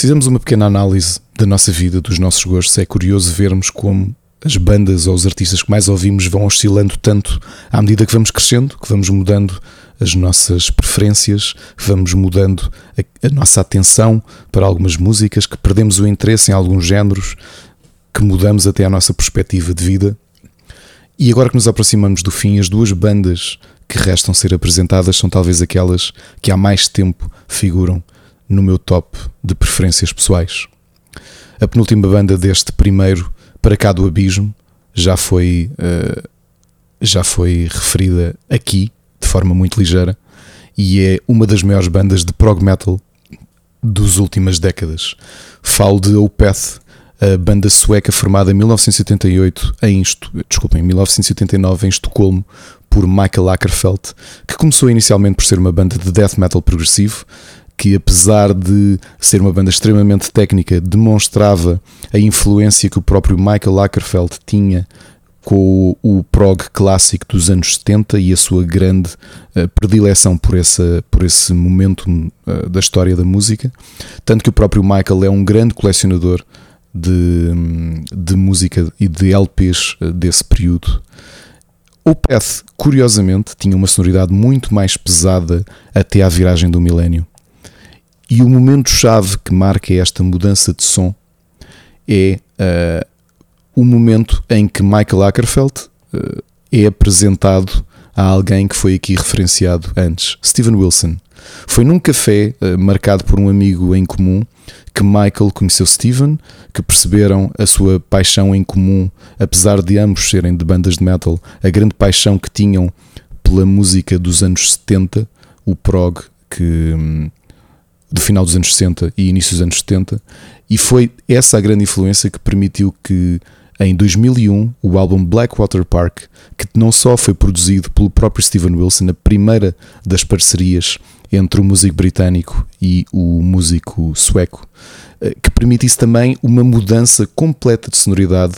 Se uma pequena análise da nossa vida, dos nossos gostos, é curioso vermos como as bandas ou os artistas que mais ouvimos vão oscilando tanto à medida que vamos crescendo, que vamos mudando as nossas preferências, que vamos mudando a, a nossa atenção para algumas músicas, que perdemos o interesse em alguns géneros, que mudamos até a nossa perspectiva de vida. E agora que nos aproximamos do fim, as duas bandas que restam ser apresentadas são talvez aquelas que há mais tempo figuram no meu top de preferências pessoais. A penúltima banda deste primeiro para cá do abismo já foi uh, já foi referida aqui de forma muito ligeira e é uma das maiores bandas de prog metal dos últimas décadas. Falo de Opeth, a banda sueca formada em 1988 em, desculpem, 1989 em Estocolmo por Michael Ackerfeld, que começou inicialmente por ser uma banda de death metal progressivo, que apesar de ser uma banda extremamente técnica, demonstrava a influência que o próprio Michael Ackerfeld tinha com o, prog clássico dos anos 70 e a sua grande uh, predileção por, essa, por esse momento uh, da história da música. Tanto que o próprio Michael é um grande colecionador de, de música e de LPs uh, desse período. O Path, curiosamente, tinha uma sonoridade muito mais pesada até à viragem do milénio. E o momento-chave que marca esta mudança de som é uh, o momento em que Michael Ackerfeld uh, é apresentado a alguém que foi aqui referenciado antes, Steven Wilson. Foi num café uh, marcado por um amigo em comum que Michael conheceu Steven, que perceberam a sua paixão em comum, apesar de ambos serem de bandas de metal, a grande paixão que tinham pela música dos anos 70, o prog, que, hum, do final dos anos 60 e início dos anos 70, e foi essa a grande influência que permitiu que em 2001 o álbum Blackwater Park, que não só foi produzido pelo próprio Steven Wilson, a primeira das parcerias entre o músico britânico e o músico sueco, eh, que permitisse também uma mudança completa de sonoridade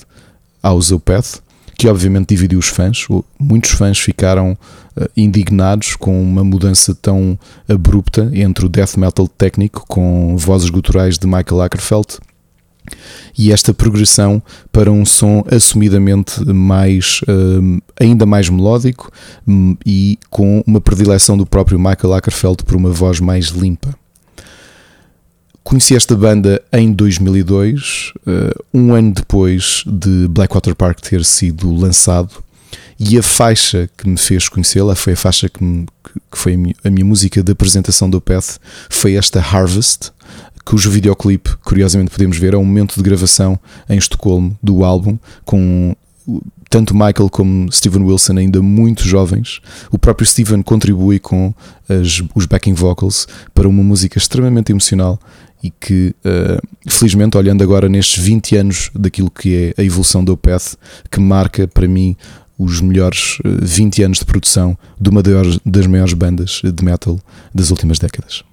ao Zopeth, que obviamente dividiu os fãs. Muitos fãs ficaram uh, indignados com uma mudança tão abrupta entre o death metal técnico com vozes guturais de Michael Ackerfeld e esta progressão para um som assumidamente mais uh, ainda mais melódico um, e com uma predileção do próprio Michael Ackerfeld por uma voz mais limpa. Conheci esta banda em 2002, uh, um ano depois de Blackwater Park ter sido lançado, e a faixa que me fez conhecê-la foi a faixa que, me, que foi a minha, a minha, música de apresentação do Path, foi esta Harvest, cujo videoclipe, curiosamente podemos ver, é um momento de gravação em Estocolmo do álbum, com tanto Michael como Steven Wilson ainda muito jovens. O próprio Steven contribui com as, os backing vocals para uma música extremamente emocional e que, uh, felizmente, olhando agora nestes 20 anos daquilo que é a evolução do Opeth, que marca para mim os melhores 20 eh, anos de produção de uma das maiores bandas de metal das últimas décadas.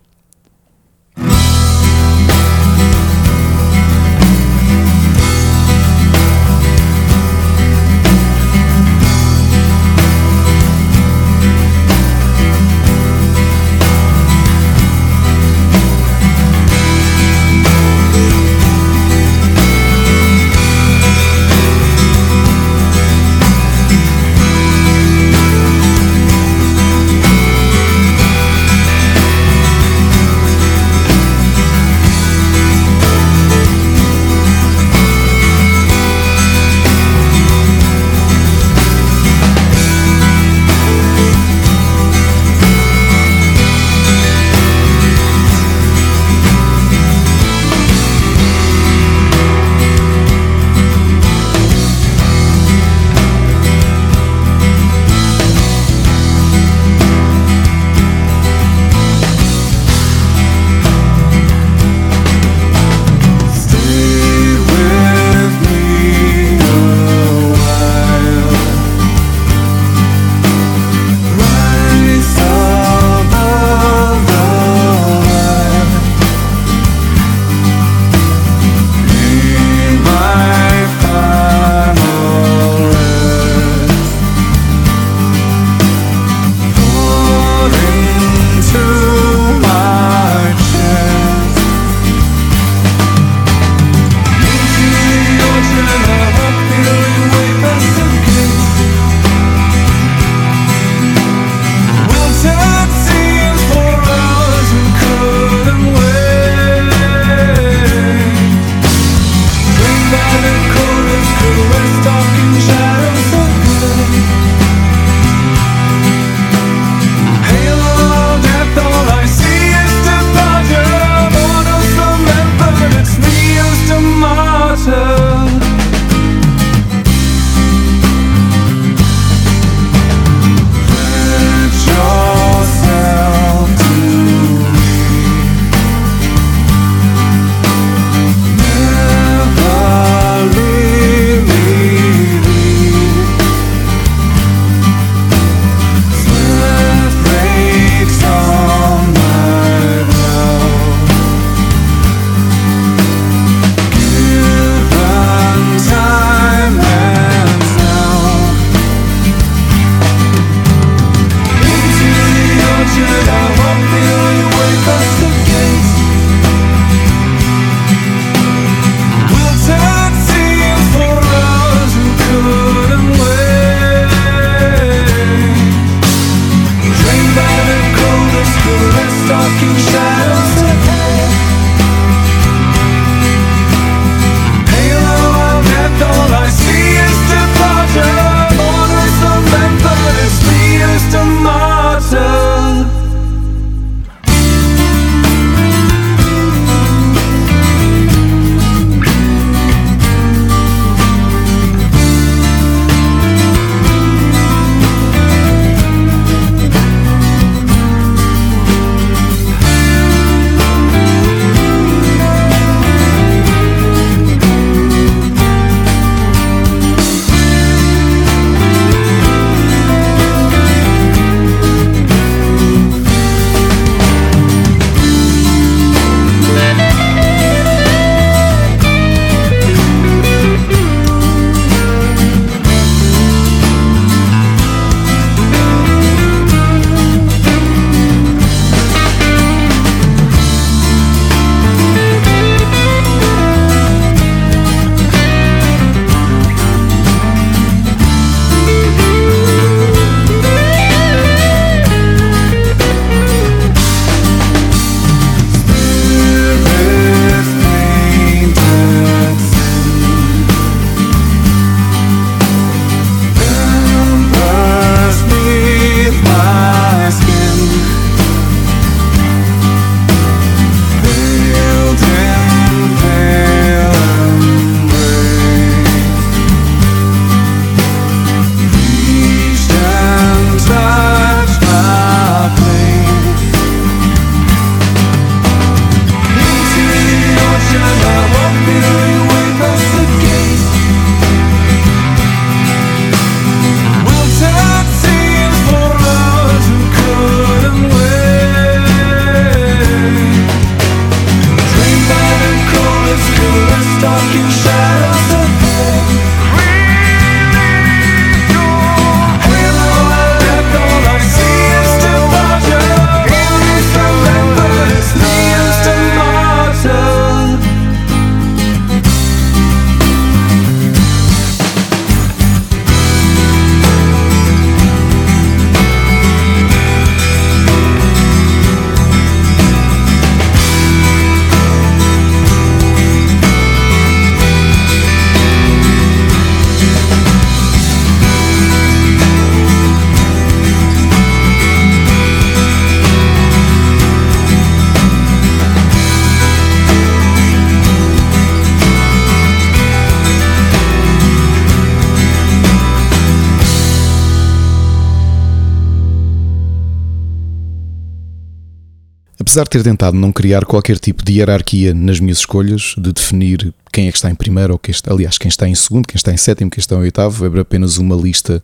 Apesar de ter tentado não criar qualquer tipo de hierarquia nas minhas escolhas, de definir quem é que está em primeiro, ou quem está, aliás, quem está em segundo, quem está em sétimo, quem está em oitavo, é apenas uma lista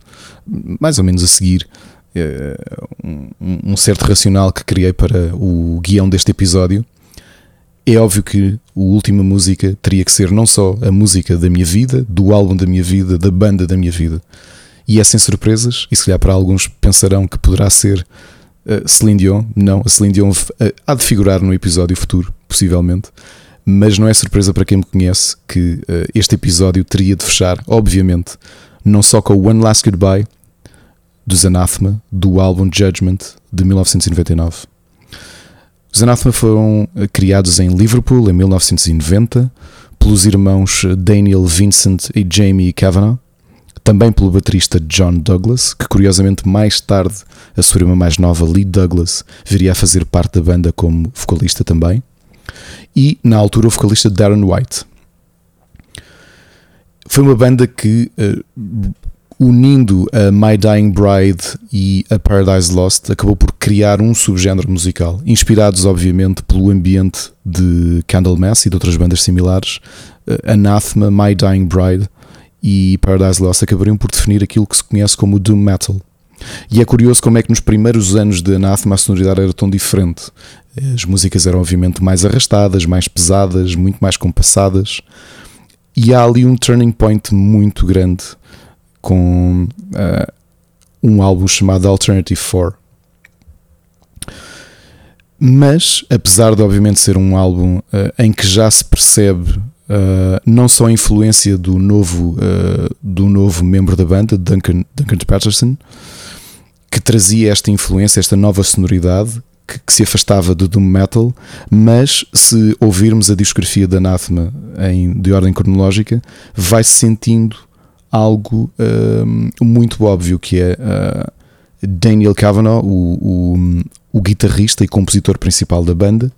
mais ou menos a seguir. eh, Um, certo racional que criei para o guião deste episódio. É óbvio que a última música teria que ser não só a música da minha vida, do álbum da minha vida, da banda da minha vida. E é sem surpresas, e se calhar para alguns pensarão que poderá ser uh, Celine Dion. Não, a Celine Dion uh, há de figurar no episódio futuro, possivelmente. Mas não é surpresa para quem me conhece que uh, este episódio teria de fechar, obviamente, não só com o One Last Goodbye dos Anathema, do álbum Judgment de 1999. Os Anathema foram criados em Liverpool em 1990 pelos irmãos Daniel Vincent e Jamie Kavanagh, também pelo baterista John Douglas, que curiosamente mais tarde a sua irmã mais nova, Lee Douglas, viria a fazer parte da banda como vocalista também, e na altura o vocalista Darren White. Foi uma banda que, uh, unindo a My Dying Bride e a Paradise Lost, acabou por criar um subgénero musical, inspirados obviamente pelo ambiente de Candlemass e de outras bandas similares. Uh, Anathema, My Dying Bride e Paradise Lost acabariam por definir aquilo que se conhece como Doom Metal. E é curioso como é que nos primeiros anos de Anathema a sonoridade era tão diferente. As músicas eram obviamente mais arrastadas, mais pesadas, muito mais compassadas. E há ali um turning point muito grande com uh, um álbum chamado Alternative 4. Mas, apesar de obviamente ser um álbum uh, em que já se percebe Uh, não só a influência do novo, uh, do novo membro da banda, Duncan, Duncan Patterson, que trazia esta influência, esta nova sonoridade que, que, se afastava do doom metal, mas se ouvirmos a discografia da Anathema em, de ordem cronológica, vai-se sentindo algo uh, muito óbvio que é Daniel Kavanagh, o, o, o guitarrista e compositor principal da banda,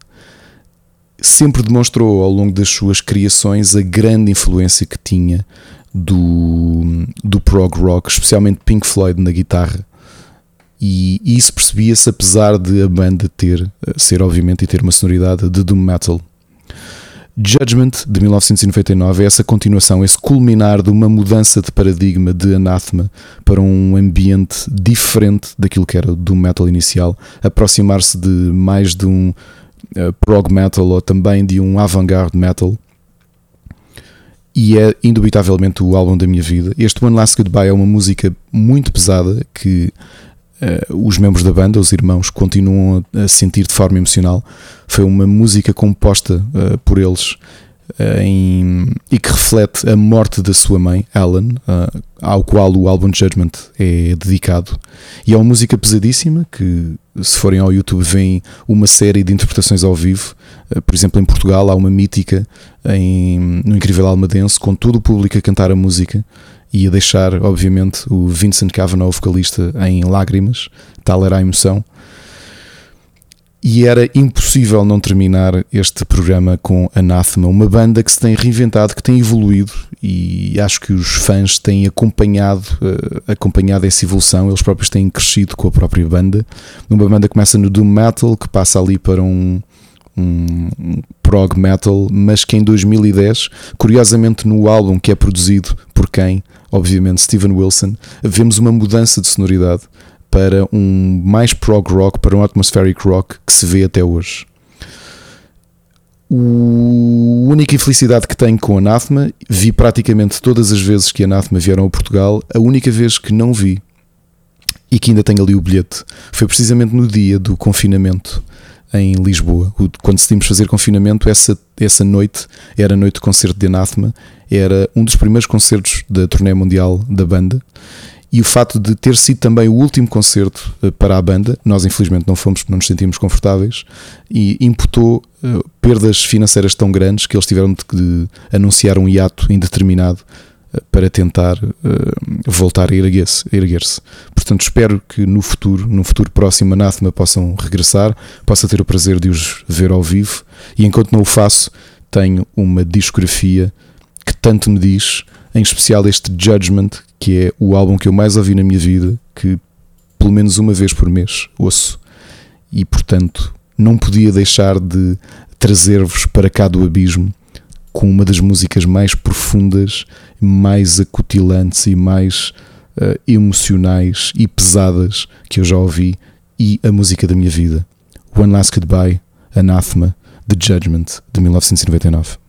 sempre demonstrou ao longo das suas criações a grande influência que tinha do, do prog rock, especialmente Pink Floyd na guitarra. E isso percebia-se apesar de a banda ter, ser obviamente, e ter uma sonoridade de doom metal. Judgment de 1999 é essa continuação, esse culminar de uma mudança de paradigma de Anathema para um ambiente diferente daquilo que era do metal inicial, aproximar-se de mais de um Uh, prog metal ou também de um avant-garde metal. E é indubitavelmente o álbum da minha vida. Este One Last Goodbye é uma música muito pesada que uh, os membros da banda, os irmãos, continuam a sentir de forma emocional. Foi uma música composta uh, por eles em, e que reflete a morte da sua mãe, Ellen, uh, ao qual o álbum Judgment é dedicado. E é uma música pesadíssima que, se forem ao YouTube, vem uma série de interpretações ao vivo. Uh, por exemplo, em Portugal há uma mítica em, no Incrível Almadense, com todo o público a cantar a música e a deixar, obviamente, o Vincent Kavanagh, o vocalista, em lágrimas. Tal era a emoção e era impossível não terminar este programa com Anathema, uma banda que se tem reinventado, que tem evoluído e acho que os fãs têm acompanhado, uh, acompanhado essa evolução, eles próprios têm crescido com a própria banda. Uma banda que começa no Doom Metal, que passa ali para um, um prog metal, mas que em 2010, curiosamente no álbum que é produzido por quem? Obviamente Steven Wilson, vemos uma mudança de sonoridade para um mais prog rock, para um atmospheric rock que se vê até hoje. O, única infelicidade que tenho com Anathema, vi praticamente todas as vezes que Anathema vieram a Portugal, a única vez que não vi e que ainda tenho ali o bilhete foi precisamente no dia do confinamento em Lisboa. Quando decidimos fazer confinamento, essa, essa noite era a noite de concerto de Anathema, era um dos primeiros concertos da turnê mundial da banda e o fato de ter sido também o último concerto para a banda, nós infelizmente não fomos porque não nos sentimos confortáveis, e imputou uh, perdas financeiras tão grandes que eles tiveram de, anunciar um hiato indeterminado uh, para tentar voltar a erguer-se. Erguer Portanto, espero que no futuro, no futuro próximo, Anathema possam regressar, possa ter o prazer de os ver ao vivo, e enquanto não o faço, tenho uma discografia que tanto me diz em especial este Judgment, que é o álbum que eu mais ouvi na minha vida, que pelo menos uma vez por mês ouço, e portanto não podia deixar de trazer-vos para cá do abismo com uma das músicas mais profundas, mais acutilantes e mais eh, emocionais e pesadas que eu já ouvi e a música da minha vida. One Last Goodbye, Anathema, The Judgment, de 1999.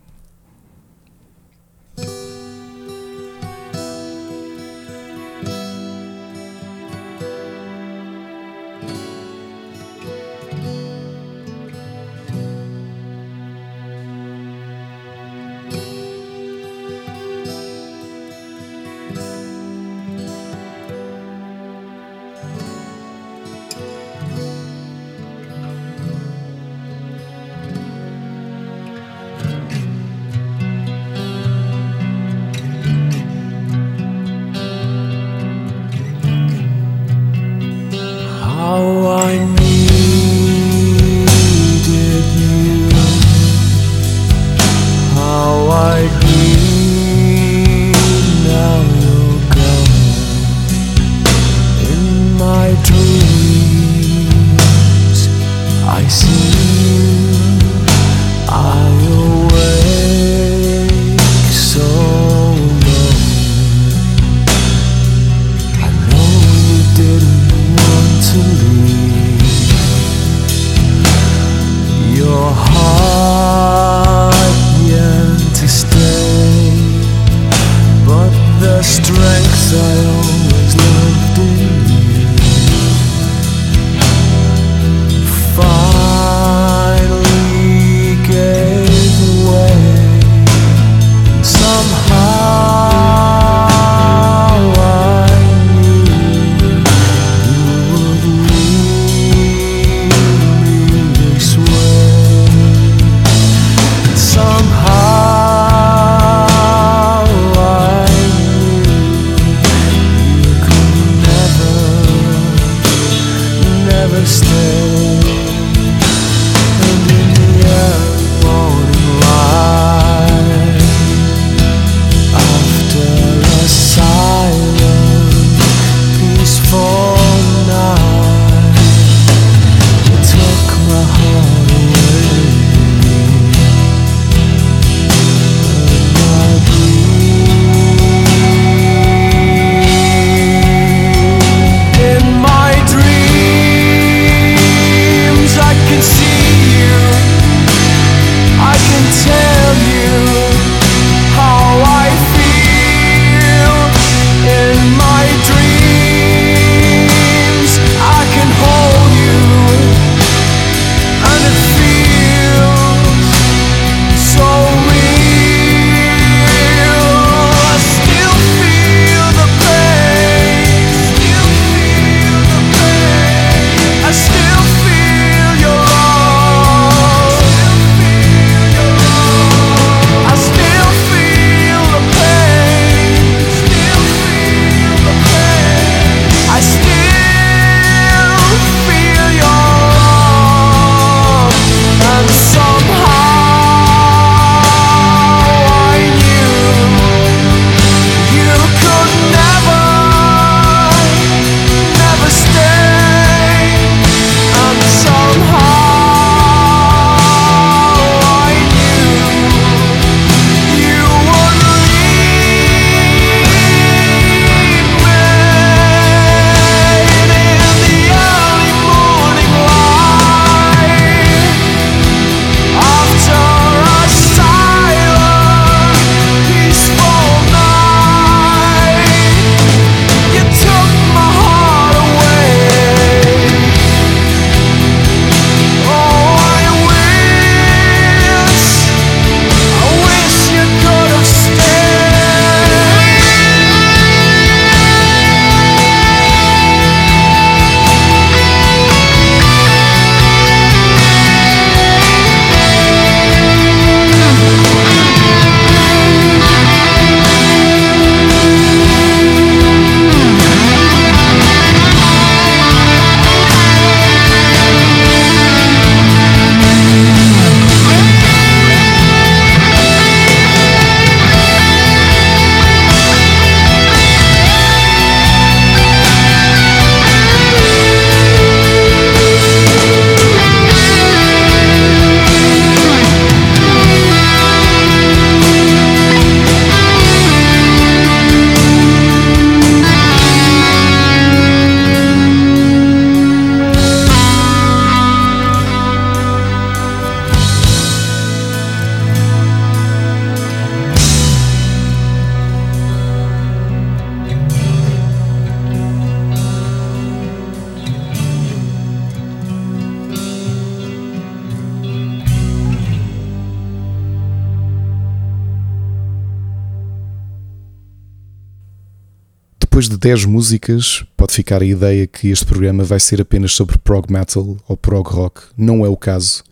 De 10 músicas, pode ficar a ideia que este programa vai ser apenas sobre prog metal ou prog rock. Não é o caso.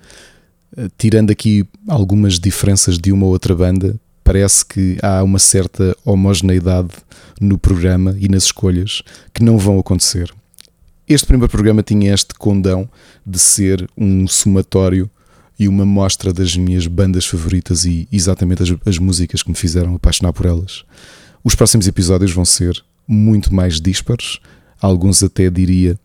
Uh, tirando aqui algumas diferenças de uma ou outra banda, parece que há uma certa homogeneidade no programa e nas escolhas que não vão acontecer. Este primeiro programa tinha este condão de ser um somatório e uma mostra das minhas bandas favoritas e exatamente as, as músicas que me fizeram apaixonar por elas. Os próximos episódios vão ser muito mais dispares, alguns até diria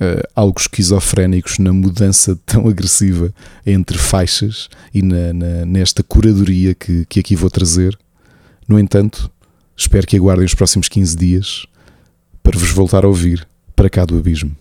uh, algo esquizofrénicos na mudança tão agressiva entre faixas e na, na, nesta curadoria que, que aqui vou trazer. No entanto, espero que aguardem os próximos 15 dias para vos voltar a ouvir para cá do abismo.